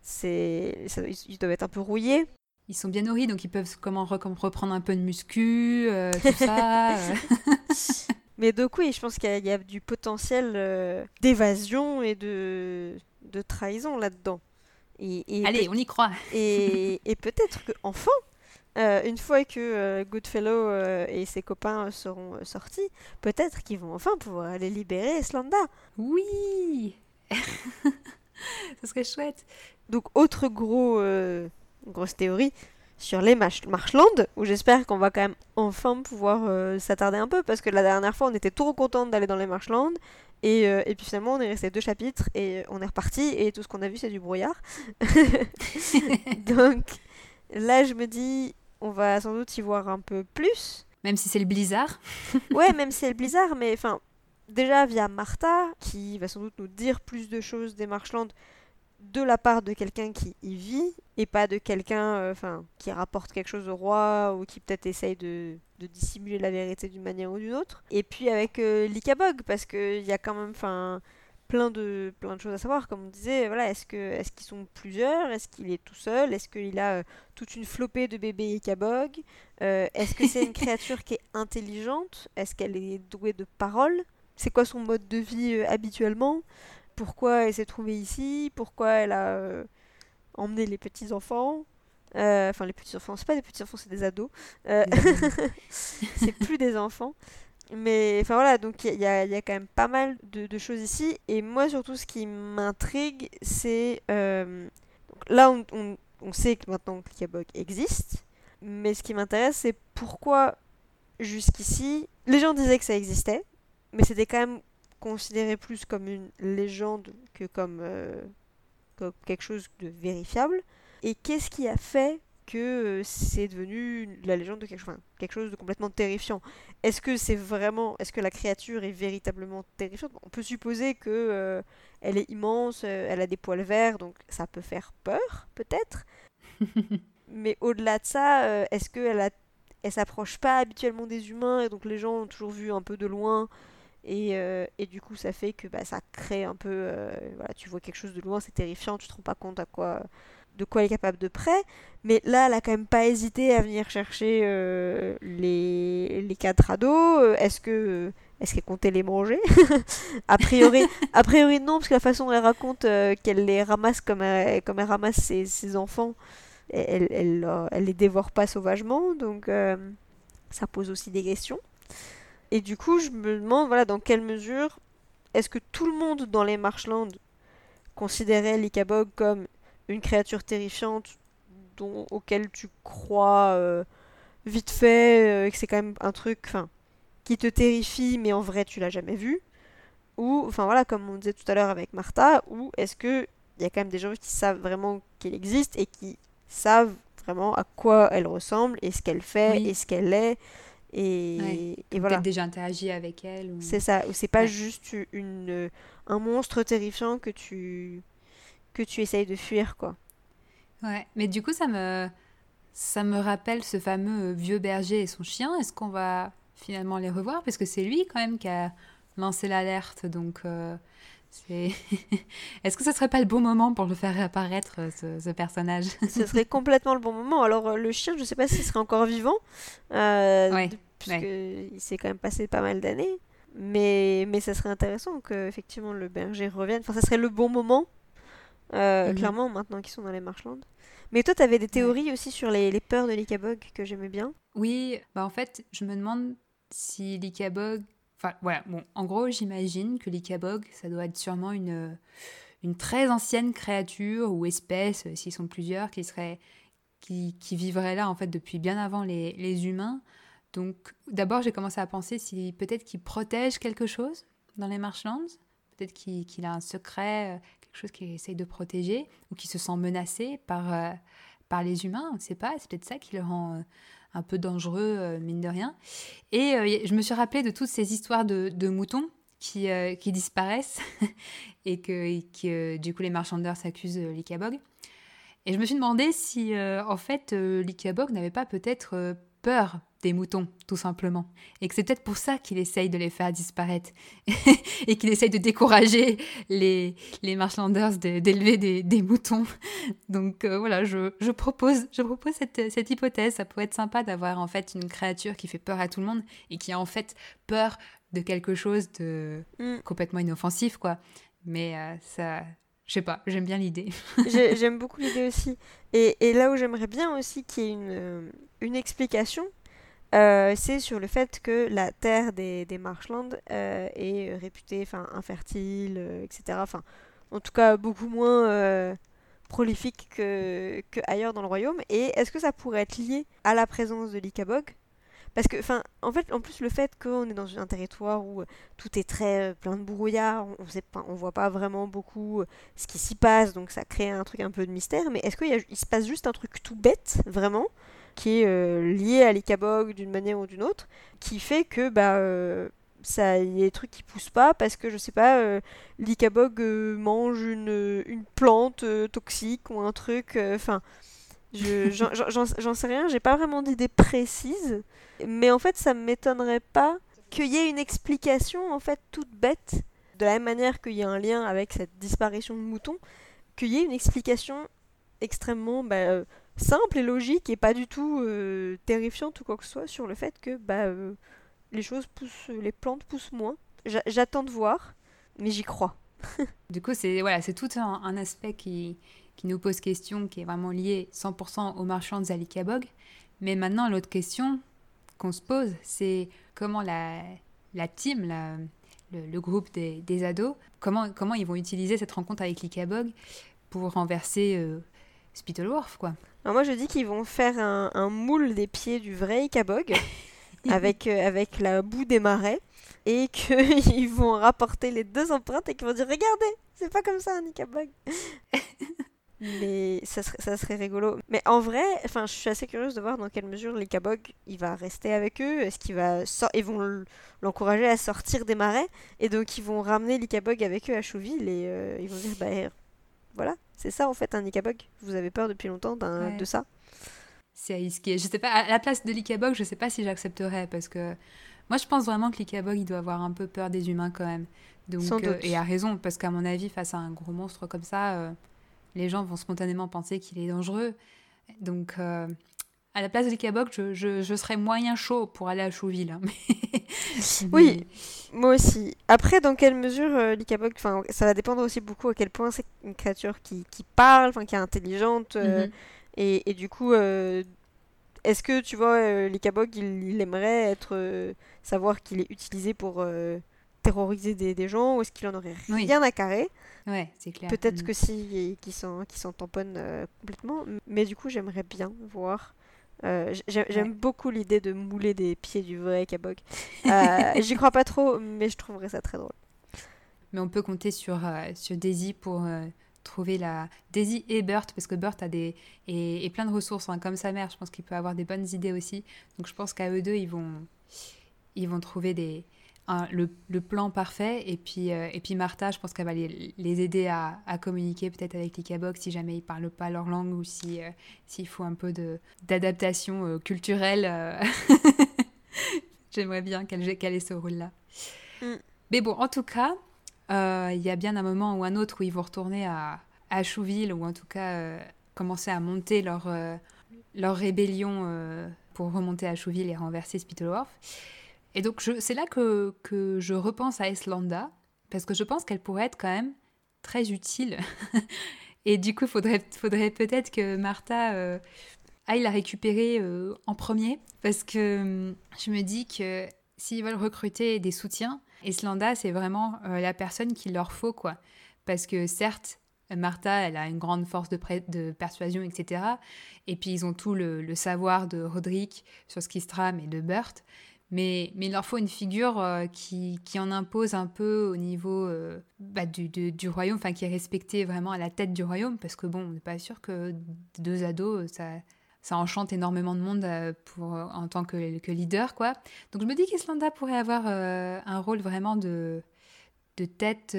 c'est, ils doivent être un peu rouillés. Ils sont bien nourris, donc ils peuvent comment reprendre un peu de muscu, tout ça. Mais donc oui, je pense qu'il y, a du potentiel euh, d'évasion et de, de trahison là-dedans. Et, Allez, on y croit. et, et peut-être qu'enfin, euh, une fois que euh, Goodfellow et ses copains seront sortis, peut-être qu'ils vont enfin pouvoir aller libérer Slanda. Oui Ce serait chouette. Donc, autre gros, grosse théorie, sur les Marshland, où j'espère qu'on va quand même enfin pouvoir euh, s'attarder un peu, parce que la dernière fois on était trop contente d'aller dans les Marshland, et, euh, et, puis finalement on est resté deux chapitres, et on est reparti, et tout ce qu'on a vu c'est du brouillard. Donc là je me dis, on va sans doute y voir un peu plus. Même si c'est le blizzard. ouais, même si c'est le blizzard, mais enfin, déjà via Martha, qui va sans doute nous dire plus de choses des Marshland de la part de quelqu'un qui y vit et pas de quelqu'un euh, enfin qui rapporte quelque chose au roi ou qui peut-être essaye de, dissimuler la vérité d'une manière ou d'une autre. Et puis avec euh, l'Ikabog parce qu'il y a quand même enfin plein de plein de choses à savoir. Comme on disait voilà est-ce que est-ce qu'ils sont plusieurs? Est-ce qu'il est tout seul? Est-ce qu'il a euh, toute une flopée de bébés Ikabog est-ce que c'est une créature qui est intelligente? Est-ce qu'elle est douée de parole c'est quoi son mode de vie habituellement? Pourquoi elle s'est trouvée ici, pourquoi elle a euh, emmené les petits-enfants. Euh, enfin, les petits-enfants, c'est pas des petits-enfants, c'est des ados. Euh, c'est plus des enfants. Mais enfin voilà, donc il y, a, y, a quand même pas mal de, choses ici. Et moi, surtout, ce qui m'intrigue, c'est. là, on, on, sait que maintenant Clickabog existe. Mais ce qui m'intéresse, c'est pourquoi jusqu'ici, les gens disaient que ça existait. Mais c'était quand même considéré plus comme une légende que comme, euh, comme quelque chose de vérifiable. Et qu'est-ce qui a fait que euh, c'est devenu la légende de quelque, chose, quelque chose de complètement terrifiant? Est-ce que c'est vraiment, est-ce que la créature est véritablement terrifiante? On peut supposer que euh, elle est immense, elle a des poils verts, donc ça peut faire peur, peut-être. Mais au-delà de ça, est-ce qu'elle a elle s'approche pas habituellement des humains et donc les gens ont toujours vu un peu de loin? Et, euh, et, du coup, ça fait que bah, ça crée un peu. Euh, voilà, tu vois quelque chose de loin, c'est terrifiant, tu te rends pas compte quoi, de quoi elle est capable de près. Mais là, elle a quand même pas hésité à venir chercher euh, les, les quatre ados. Est-ce que. Est-ce qu'elle comptait les manger? A, priori, a priori, non, parce que la façon dont elle raconte qu'elle les ramasse comme elle, ramasse ses, enfants, elle, elle, elle, les dévore pas sauvagement. Donc, ça pose aussi des questions. Et du coup, je me demande, voilà, dans quelle mesure est-ce que tout le monde dans les Marshlands considérait l'Ikabog comme une créature terrifiante dont, auquel tu crois euh, vite fait, euh, et que c'est quand même un truc qui te terrifie, mais en vrai tu l'as jamais vu? Ou, enfin voilà, comme on disait tout à l'heure avec Martha, ou est-ce que il y a quand même des gens qui savent vraiment qu'elle existe et qui savent vraiment à quoi elle ressemble et ce qu'elle fait et ce qu'elle est? Et, et voilà. déjà interagi avec elle. Ou... C'est ça. Ou c'est pas juste une, un monstre terrifiant que tu, que tu essayes de fuir, quoi. Ouais, mais du coup, ça me, ça me rappelle ce fameux vieux berger et son chien. Est-ce qu'on va finalement les revoir? Parce que c'est lui, quand même, qui a lancé l'alerte. Donc, euh, Est-ce que ce serait pas le bon moment pour le faire réapparaître, ce, personnage? Ce serait complètement le bon moment. Alors, euh, le chien, je ne sais pas s'il serait encore vivant, euh, puisqu'il s'est quand même passé pas mal d'années. Mais, mais ça serait intéressant que effectivement le berger revienne. Enfin, ça serait le bon moment, euh, mhm. clairement, maintenant qu'ils sont dans les Marshlands. Mais toi, tu avais des théories aussi sur les, les peurs de l'Ikabog que j'aimais bien. Oui, bah en fait, je me demande si l'Ikabog en gros, j'imagine que l'Ikabog, ça doit être sûrement une, une très ancienne créature ou espèce, euh, s'ils sont plusieurs, qui serait qui, qui, vivrait là en fait depuis bien avant les, humains. Donc d'abord j'ai commencé à penser si peut-être qu'il protège quelque chose dans les Marshlands, peut-être qu'il a un secret, quelque chose qu'il essaye de protéger, ou qu'il se sent menacé par, par les humains, on ne sait pas, c'est peut-être ça qui le rend un peu dangereux, mine de rien. Et je me suis rappelé de toutes ces histoires de, moutons qui, euh, qui disparaissent et que, que, du coup les marchandeurs s'accusent euh, l'Ikabog. Et je me suis demandé si euh, en fait l'Ikabog n'avait pas peut-être peur des moutons, tout simplement. Et que c'est peut-être pour ça qu'il essaye de les faire disparaître. et qu'il essaye de décourager les, les marchanders d'élever des, des, moutons. Donc voilà, je, je, propose, je propose cette, cette hypothèse. Ça pourrait être sympa d'avoir en fait une créature qui fait peur à tout le monde et qui a en fait peur de quelque chose de mm. complètement inoffensif, quoi. Mais euh, ça, je sais pas, j'aime bien l'idée. j'aime beaucoup l'idée aussi. Et, et, là où j'aimerais bien aussi qu'il y ait une, euh, une explication, euh, c'est sur le fait que la terre des, des Marshlands est réputée enfin, infertile, etc. Enfin, en tout cas, beaucoup moins prolifique que, que, ailleurs dans le royaume. Et est-ce que ça pourrait être lié à la présence de l'Ikabog parce que, enfin, en fait, en plus, le fait qu'on est dans un territoire où tout est très euh, plein de brouillard, on sait pas, on voit pas vraiment beaucoup euh, ce qui s'y passe, donc ça crée un truc un peu de mystère. Mais est-ce qu'il se passe juste un truc tout bête, vraiment, qui est euh, lié à l'Ikabog d'une manière ou d'une autre, qui fait que, bah, ça y a des trucs qui poussent pas parce que je sais pas euh, l'Ikabog mange une, une plante toxique ou un truc enfin J'en sais rien, j'ai pas vraiment d'idée précise, mais en fait, ça m'étonnerait pas qu'il y ait une explication en fait toute bête, de la même manière qu'il y a un lien avec cette disparition de moutons, qu'il y ait une explication extrêmement bah, euh, simple et logique et pas du tout euh, terrifiante ou quoi que ce soit sur le fait que bah, euh, les choses poussent, les plantes poussent moins. J'attends de voir, mais j'y crois. du coup, c'est voilà, c'est tout un aspect qui, qui nous pose question, qui est vraiment liée 100% aux marchands de Zalikabog. Mais maintenant, l'autre question qu'on se pose, c'est comment la, la team, le, groupe des, des, ados, comment, comment ils vont utiliser cette rencontre avec l'Ikabog pour renverser euh, Spittleworth, quoi? Alors moi, je dis qu'ils vont faire un, un, moule des pieds du vrai Ikabog avec, euh, avec la boue des marais et qu'ils vont rapporter les deux empreintes et qu'ils vont dire Regardez, c'est pas comme ça un Ikabog mais ça serait, ça serait rigolo. Mais en vrai, enfin, je suis assez curieuse de voir dans quelle mesure l'Ikabog il va rester avec eux. Est-ce qu'ils va ils vont l'encourager à sortir des marais et donc ils vont ramener l'Ikabog avec eux à Chouville et euh, ils vont dire bah voilà, c'est ça en fait un Ikabog. Vous avez peur depuis longtemps de ça? C'est risqué. Je sais pas à la place de l'Ikabog, je sais pas si j'accepterais parce que moi je pense vraiment que l'Ikabog il doit avoir un peu peur des humains quand même. Donc, Sans euh, et a raison parce qu'à mon avis face à un gros monstre comme ça. Euh, les gens vont spontanément penser qu'il est dangereux. Donc, euh, à la place de l'Ikabog, je, je, serais moyen chaud pour aller à Chouville. Hein, oui, moi aussi. Après, dans quelle mesure euh, l'Ikabog, ça va dépendre aussi beaucoup à quel point c'est une créature qui, qui parle, qui est intelligente. Euh, mhm. et, et, du coup, est-ce que, tu vois, l'Ikabog, il, il, aimerait être, savoir qu'il est utilisé pour terroriser des, des, gens ou est-ce qu'il en aurait rien à carrer? Ouais, c'est clair. Peut-être mm. que si, qui sont, qui sont tamponnent euh, complètement. Mais du coup, j'aimerais bien voir. Euh, j'aime beaucoup l'idée de mouler des pieds du vrai Kabok. Euh, J'y crois pas trop, mais je trouverais ça très drôle. Mais on peut compter sur, sur Daisy pour trouver la Daisy et Burt parce que Burt a des et, plein de ressources hein, comme sa mère je pense qu'il peut avoir des bonnes idées aussi donc je pense qu'à eux deux ils vont ils vont trouver des le, plan parfait. Et puis, euh, et puis Martha, je pense qu'elle va les, les aider à, à communiquer peut-être avec les Kaboks si jamais ils ne parlent pas leur langue ou si, euh, s'il faut un peu d'adaptation euh, culturelle. J'aimerais bien qu'elle, qu'elle ait ce rôle-là. Mm. Mais bon, en tout cas, il y a bien un moment ou un autre où ils vont retourner à, à Chouville ou en tout cas commencer à monter leur, leur rébellion pour remonter à Chouville et renverser Spittleworth. Et donc, c'est là que, je repense à Eslanda, parce que je pense qu'elle pourrait être quand même très utile. et du coup, il faudrait, faudrait peut-être que Martha euh, aille la récupérer euh, en premier, parce que hum, je me dis que s'ils veulent recruter des soutiens, Eslanda, c'est vraiment euh, la personne qu'il leur faut, quoi. Parce que certes, Martha, elle a une grande force de, persuasion, etc. Et puis ils ont tout le, savoir de Roderick sur ce et de Burt. Mais, mais il leur faut une figure euh, qui, qui, en impose un peu au niveau euh, bah, du, du, royaume, enfin qui est respecté vraiment à la tête du royaume, parce que bon, on n'est pas sûr que deux ados, ça, ça enchante énormément de monde euh, en tant que, que leader, quoi. Donc je me dis qu'Islanda pourrait avoir un rôle vraiment de, de tête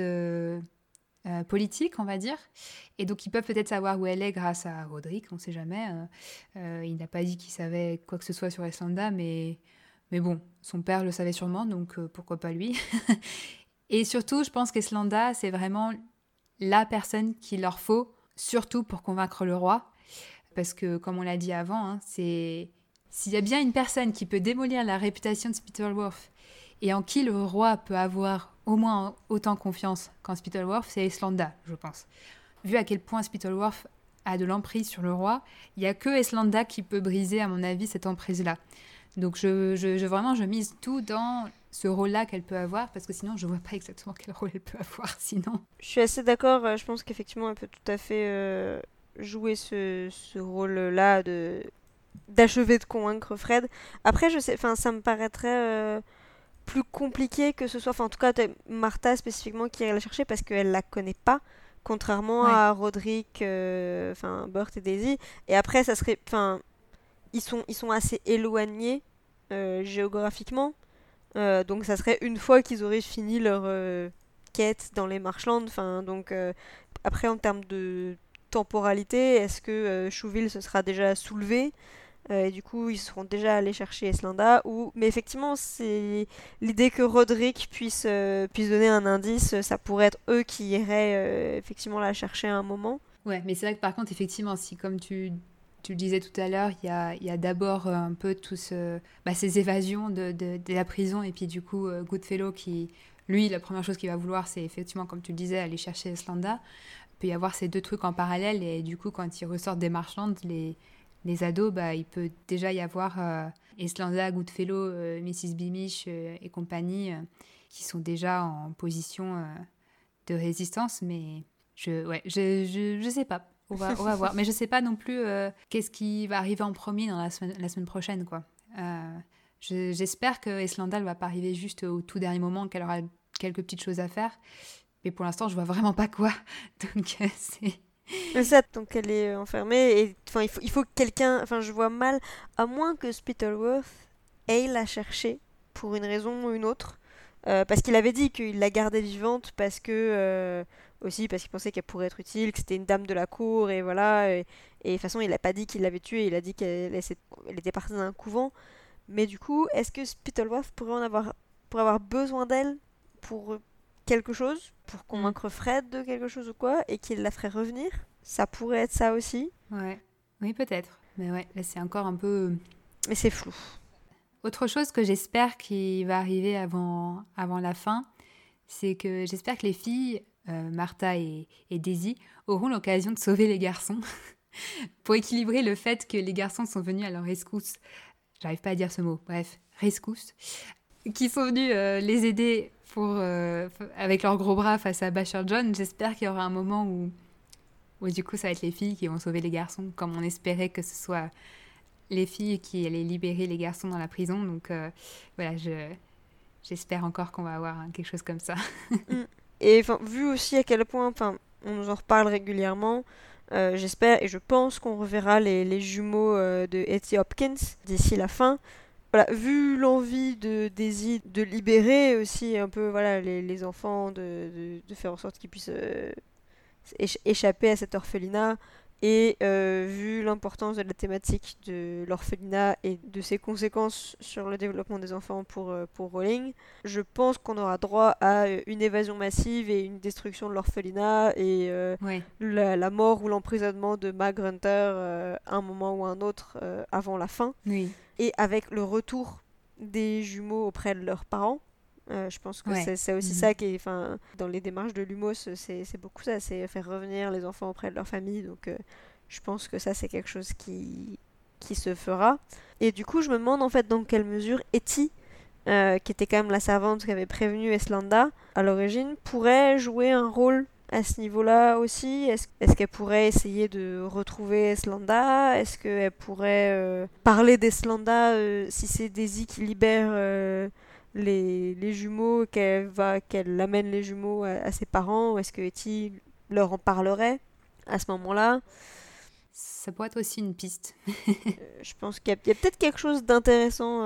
politique, on va dire. Et donc, ils peuvent peut-être savoir où elle est grâce à Roderick, on ne sait jamais. Euh, il n'a pas dit qu'il savait quoi que ce soit sur Islanda, mais, mais bon, son père le savait sûrement, donc pourquoi pas lui. Et surtout, je pense qu'Islanda, c'est vraiment la personne qu'il leur faut, surtout pour convaincre le roi. Parce que, comme on l'a dit avant, hein, c'est s'il y a bien une personne qui peut démolir la réputation de Spittleworth et en qui le roi peut avoir au moins autant confiance qu'en Spittleworth, c'est Islanda, je pense. Vu à quel point Spittleworth a de l'emprise sur le roi, il n'y a que Islanda qui peut briser, à mon avis, cette emprise-là. Donc je, je, vraiment, je mise tout dans ce rôle-là qu'elle peut avoir, parce que sinon, je ne vois pas exactement quel rôle elle peut avoir sinon. Je suis assez d'accord, euh, je pense qu'effectivement, elle peut tout à fait euh, jouer ce, ce rôle-là de d'achever de convaincre Fred. Après, je sais, enfin, ça me paraîtrait... Euh, plus compliqué que ce soit, enfin en tout cas Martha spécifiquement qui irait la chercher parce qu'elle la connaît pas, contrairement à Roderick, euh, enfin Burt et Daisy. Et après ça serait, enfin ils sont ils sont assez éloignés euh, géographiquement, euh, donc ça serait une fois qu'ils auraient fini leur quête dans les Marshlands, enfin donc après en termes de temporalité, est-ce que Chouville se sera déjà soulevé euh, et du coup, ils seront déjà allés chercher Eslanda. Ou... Mais effectivement, c'est l'idée que Roderick puisse, euh, puisse donner un indice. Ça pourrait être eux qui iraient euh, effectivement la chercher à un moment. Ouais, mais c'est vrai que par contre, effectivement, si comme tu, tu le disais tout à l'heure, il y a, d'abord un peu tous ce, bah, ces évasions de, la prison. Et puis du coup, Goodfellow qui, lui, la première chose qu'il va vouloir, c'est effectivement, comme tu le disais, aller chercher Eslanda. Il peut y avoir ces deux trucs en parallèle. Et du coup, quand ils ressortent des marchandes, les les ados, bah, il peut déjà y avoir euh, Eslanda, Goodfellow, euh, Mrs. Euh, et compagnie qui sont déjà en position de résistance, mais je, ouais, je, je, sais pas. On va, voir. Mais je sais pas non plus qu'est-ce qui va arriver en premier dans la semaine, prochaine, quoi. J'espère que Eslanda ne va pas arriver juste au tout dernier moment, qu'elle aura quelques petites choses à faire. Mais pour l'instant, je vois vraiment pas quoi. Donc, c'est c'est ça, donc elle est enfermée et il faut, il faut que quelqu'un, enfin je vois mal, à moins que Spittleworth aille la chercher pour une raison ou une autre, euh, parce qu'il avait dit qu'il la gardait vivante parce que euh, aussi parce qu'il pensait qu'elle pourrait être utile, que c'était une dame de la cour et voilà et, de toute façon il n'a pas dit qu'il l'avait tuée, il a dit qu'elle elle était partie d'un couvent, mais du coup est-ce que Spittleworth pourrait en avoir pourrait avoir besoin d'elle pour quelque chose pour mm. convaincre Fred de quelque chose ou quoi et qu'il la ferait revenir? Ça pourrait être ça aussi. Ouais. Oui, peut-être. Mais ouais, là c'est encore un peu. Mais c'est flou. Autre chose que j'espère qui va arriver avant, avant la fin, c'est que j'espère que les filles, euh, Martha et, Daisy, auront l'occasion de sauver les garçons pour équilibrer le fait que les garçons sont venus à leur rescousse. J'arrive pas à dire ce mot. Bref, rescousse. Qui sont venus euh, les aider pour, euh, avec leurs gros bras face à Basher John. J'espère qu'il y aura un moment où, où, du coup, ça va être les filles qui vont sauver les garçons, comme on espérait que ce soit les filles qui allaient libérer les garçons dans la prison. Donc voilà, je, j'espère encore qu'on va avoir quelque chose comme ça. Et vu aussi à quel point, on nous en reparle régulièrement. Euh, j'espère et je pense qu'on reverra les, les jumeaux de Etty Hopkins d'ici la fin vu l'envie de Daisy de libérer aussi un peu voilà, les, enfants, de, faire en sorte qu'ils puissent euh, échapper à cet orphelinat, et euh, vu l'importance de la thématique de l'orphelinat et de ses conséquences sur le développement des enfants pour, euh, pour Rowling, je pense qu'on aura droit à une évasion massive et une destruction de l'orphelinat et la, mort ou l'emprisonnement de Mag Hunter à un moment ou un autre avant la fin. Oui et avec le retour des jumeaux auprès de leurs parents. Euh, je pense que c'est aussi mhm. ça qui est, enfin, dans les démarches de Lumos, c'est beaucoup ça, c'est faire revenir les enfants auprès de leur famille. Donc, euh, je pense que ça, c'est quelque chose qui, qui se fera. Et du coup, je me demande en fait dans quelle mesure Etty, euh, qui était quand même la servante qui avait prévenu Eslanda à l'origine, pourrait jouer un rôle à ce niveau-là aussi? Est-ce est qu'elle pourrait essayer de retrouver Eslanda? Est-ce qu'elle pourrait euh, parler d'Eslanda euh, si c'est Daisy qui libère les, les, jumeaux, qu'elle va qu'elle amène les jumeaux à, ses parents Ou est-ce que Etty leur en parlerait à ce moment-là? Ça pourrait être aussi une piste. je pense qu'il y a, a peut-être quelque chose d'intéressant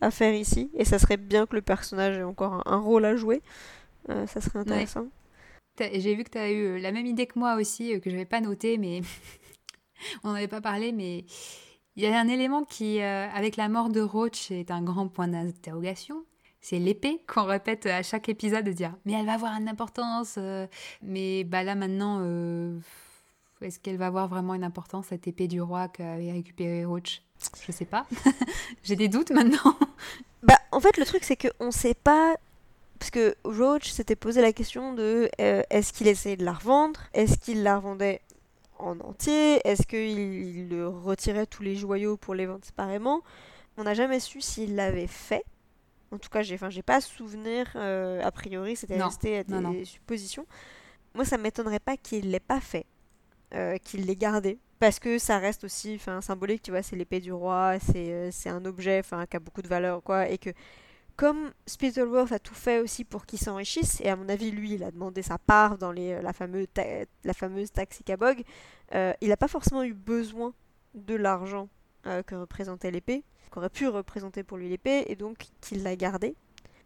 à faire ici, et ça serait bien que le personnage ait encore un, rôle à jouer. ça serait intéressant. J'ai vu que tu as eu euh, la même idée que moi aussi, euh, que je n'avais pas noté, mais on n'en avait pas parlé, mais il y a un élément qui, euh, avec la mort de Roach, est un grand point d'interrogation. C'est l'épée qu'on répète à chaque épisode de dire mais elle va avoir une importance. mais bah là maintenant, est-ce qu'elle va avoir vraiment une importance cette épée du roi qu'avait récupéré Roach? Je sais pas. J'ai des doutes maintenant. bah en fait le truc c'est qu'on ne sait pas parce que Roach s'était posé la question de euh, est-ce qu'il essayait de la revendre? Est-ce qu'il la revendait en entier? Est-ce qu'il retirait tous les joyaux pour les vendre séparément? On n'a jamais su s'il l'avait fait. En tout cas, j'ai j'ai pas souvenir, euh, a priori, c'était resté à des suppositions. Moi, ça m'étonnerait pas qu'il l'ait pas fait, euh, qu'il l'ait gardé. Parce que ça reste aussi symbolique, tu vois, c'est l'épée du roi, c'est un objet qui a beaucoup de valeur, quoi, et que comme Spittleworth a tout fait aussi pour qu'il s'enrichisse, et à mon avis, lui, il a demandé sa part dans les, la, fameuse la fameuse taxe euh, il n'a pas forcément eu besoin de l'argent euh, que représentait l'épée, qu'aurait pu représenter pour lui l'épée, et donc qu'il l'a gardé.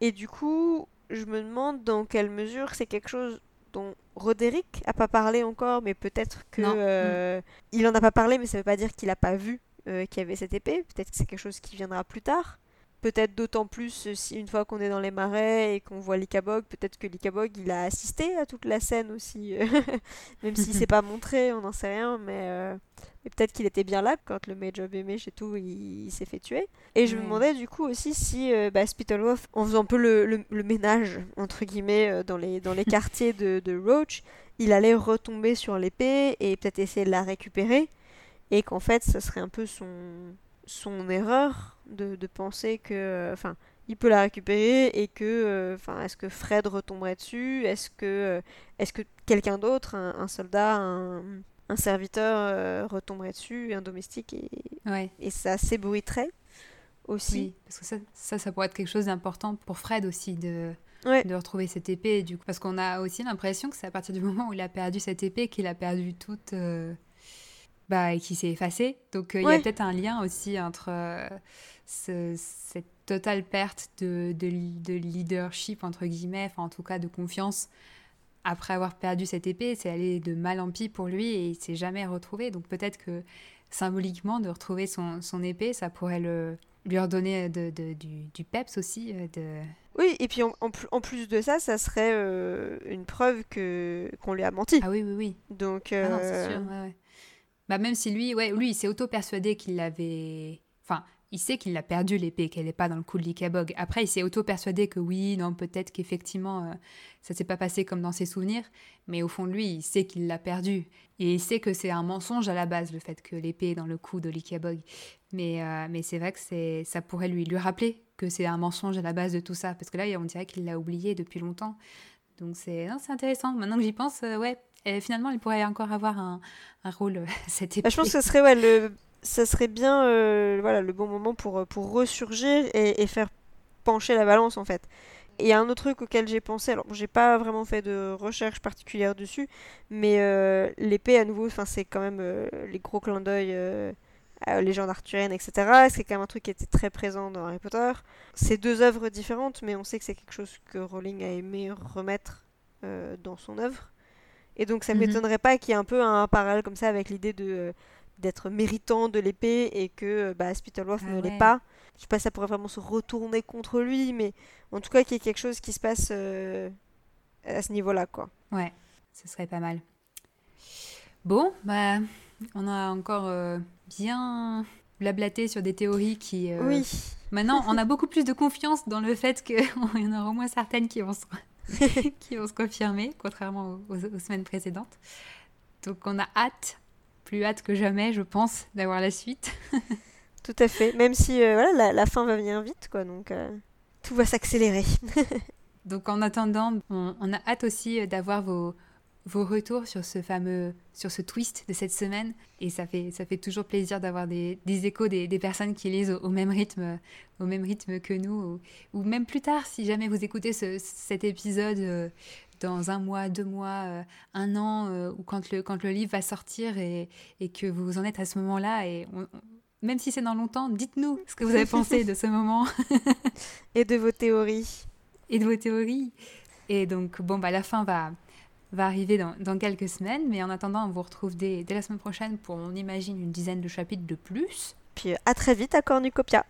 Et du coup, je me demande dans quelle mesure c'est quelque chose dont Roderick a pas parlé encore, mais peut-être que euh, il en a pas parlé, mais ça veut pas dire qu'il a pas vu qu'il y avait cette épée. Peut-être que c'est quelque chose qui viendra plus tard. Peut-être d'autant plus euh, si une fois qu'on est dans les marais et qu'on voit Likabog, peut-être que Likabog il a assisté à toute la scène aussi, euh, même s'il s'est pas montré, on n'en sait rien, euh, mais, peut-être qu'il était bien là quand le Major Bemesh et tout il, s'est fait tuer. Et je me demandais du coup aussi si bah, Spittleworth, en faisant un peu le, ménage entre guillemets dans les, dans les quartiers de, de Roach, il allait retomber sur l'épée et peut-être essayer de la récupérer et qu'en fait ce serait un peu son son erreur de, penser que enfin il peut la récupérer et que euh, enfin est-ce que Fred retomberait dessus? Est-ce que euh, est-ce que quelqu'un d'autre un, soldat un, serviteur euh, retomberait dessus un domestique? Et, et ça s'ébruiterait aussi. Oui, parce que ça, ça, ça pourrait être quelque chose d'important pour Fred aussi de de retrouver cette épée du coup parce qu'on a aussi l'impression que c'est à partir du moment où il a perdu cette épée qu'il a perdu toute bah, et qui s'est effacé. Donc euh, il y a peut-être un lien aussi entre euh, cette totale perte de, de, leadership, entre guillemets, enfin en tout cas de confiance, après avoir perdu cette épée. C'est allé de mal en pis pour lui et il s'est jamais retrouvé. Donc peut-être que symboliquement, de retrouver son, son épée, ça pourrait le, lui redonner de, du, du, peps aussi. Euh, de... Oui, et puis en, en, plus de ça, ça serait une preuve que qu'on lui a menti. Ah oui, oui, oui. Donc, ah c'est sûr, ouais, ouais. Bah même si lui, ouais, lui, il s'est auto-persuadé qu'il l'avait... Enfin, il sait qu'il a perdu l'épée, qu'elle n'est pas dans le coup de l'Ikabog. Après, il s'est auto-persuadé que oui, non, peut-être qu'effectivement, euh, ça s'est pas passé comme dans ses souvenirs. Mais au fond de lui, il sait qu'il l'a perdu. Et il sait que c'est un mensonge à la base, le fait que l'épée est dans le cou de l'Ikabog. Mais, euh, mais c'est vrai que ça pourrait lui, lui rappeler que c'est un mensonge à la base de tout ça. Parce que là, on dirait qu'il l'a oublié depuis longtemps. Donc c'est, c'est intéressant. Maintenant que j'y pense, euh, ouais, et finalement, il pourrait encore avoir un, un rôle euh, cette épée. Bah, je pense que ce serait, ouais, le, ça serait bien euh, voilà, le bon moment pour, euh, pour ressurgir et, et, faire pencher la balance en fait. Et il y a un autre truc auquel j'ai pensé, alors j'ai pas vraiment fait de recherche particulière dessus, mais l'épée à nouveau, c'est quand même les gros clins d'œil légende arthurienne, etc. C'est quand même un truc qui était très présent dans Harry Potter. C'est deux œuvres différentes, mais on sait que c'est quelque chose que Rowling a aimé remettre dans son œuvre. Et donc ça ne mhm. m'étonnerait pas qu'il y ait un peu un parallèle comme ça avec l'idée de euh, d'être méritant de l'épée et que euh, bah, Spittleworth ah ne l'est pas. Je sais pas si ça pourrait vraiment se retourner contre lui, mais en tout cas qu'il y ait quelque chose qui se passe euh, à ce niveau-là, quoi. Ouais, ce serait pas mal. Bon, bah, on a encore bien blablaté sur des théories qui... oui. Maintenant, on a beaucoup plus de confiance dans le fait qu'il y en aura au moins certaines qui vont se qui vont se confirmer, contrairement aux, semaines précédentes. Donc on a hâte, plus hâte que jamais, je pense, d'avoir la suite. Tout à fait, même si euh, voilà, la, fin va venir vite, quoi, donc euh, tout va s'accélérer. donc en attendant, on, a hâte aussi d'avoir vos, vos retours sur ce fameux, sur ce twist de cette semaine. Et ça fait, ça fait toujours plaisir d'avoir des, des, échos des, des, personnes qui lisent au, même rythme, au même rythme que nous, ou, même plus tard, si jamais vous écoutez ce, cet épisode euh, dans un mois, deux mois, euh, un an, euh, ou quand le, quand le livre va sortir et, et que vous en êtes à ce moment-là. Et même si c'est dans longtemps, dites-nous ce que vous avez pensé de ce moment. et de vos théories. Et de vos théories. Et donc, bon, bah, la fin va, va arriver dans, quelques semaines. Mais en attendant, on vous retrouve dès la semaine prochaine pour, on imagine, une dizaine de chapitres de plus. Puis à très vite à Cornucopia.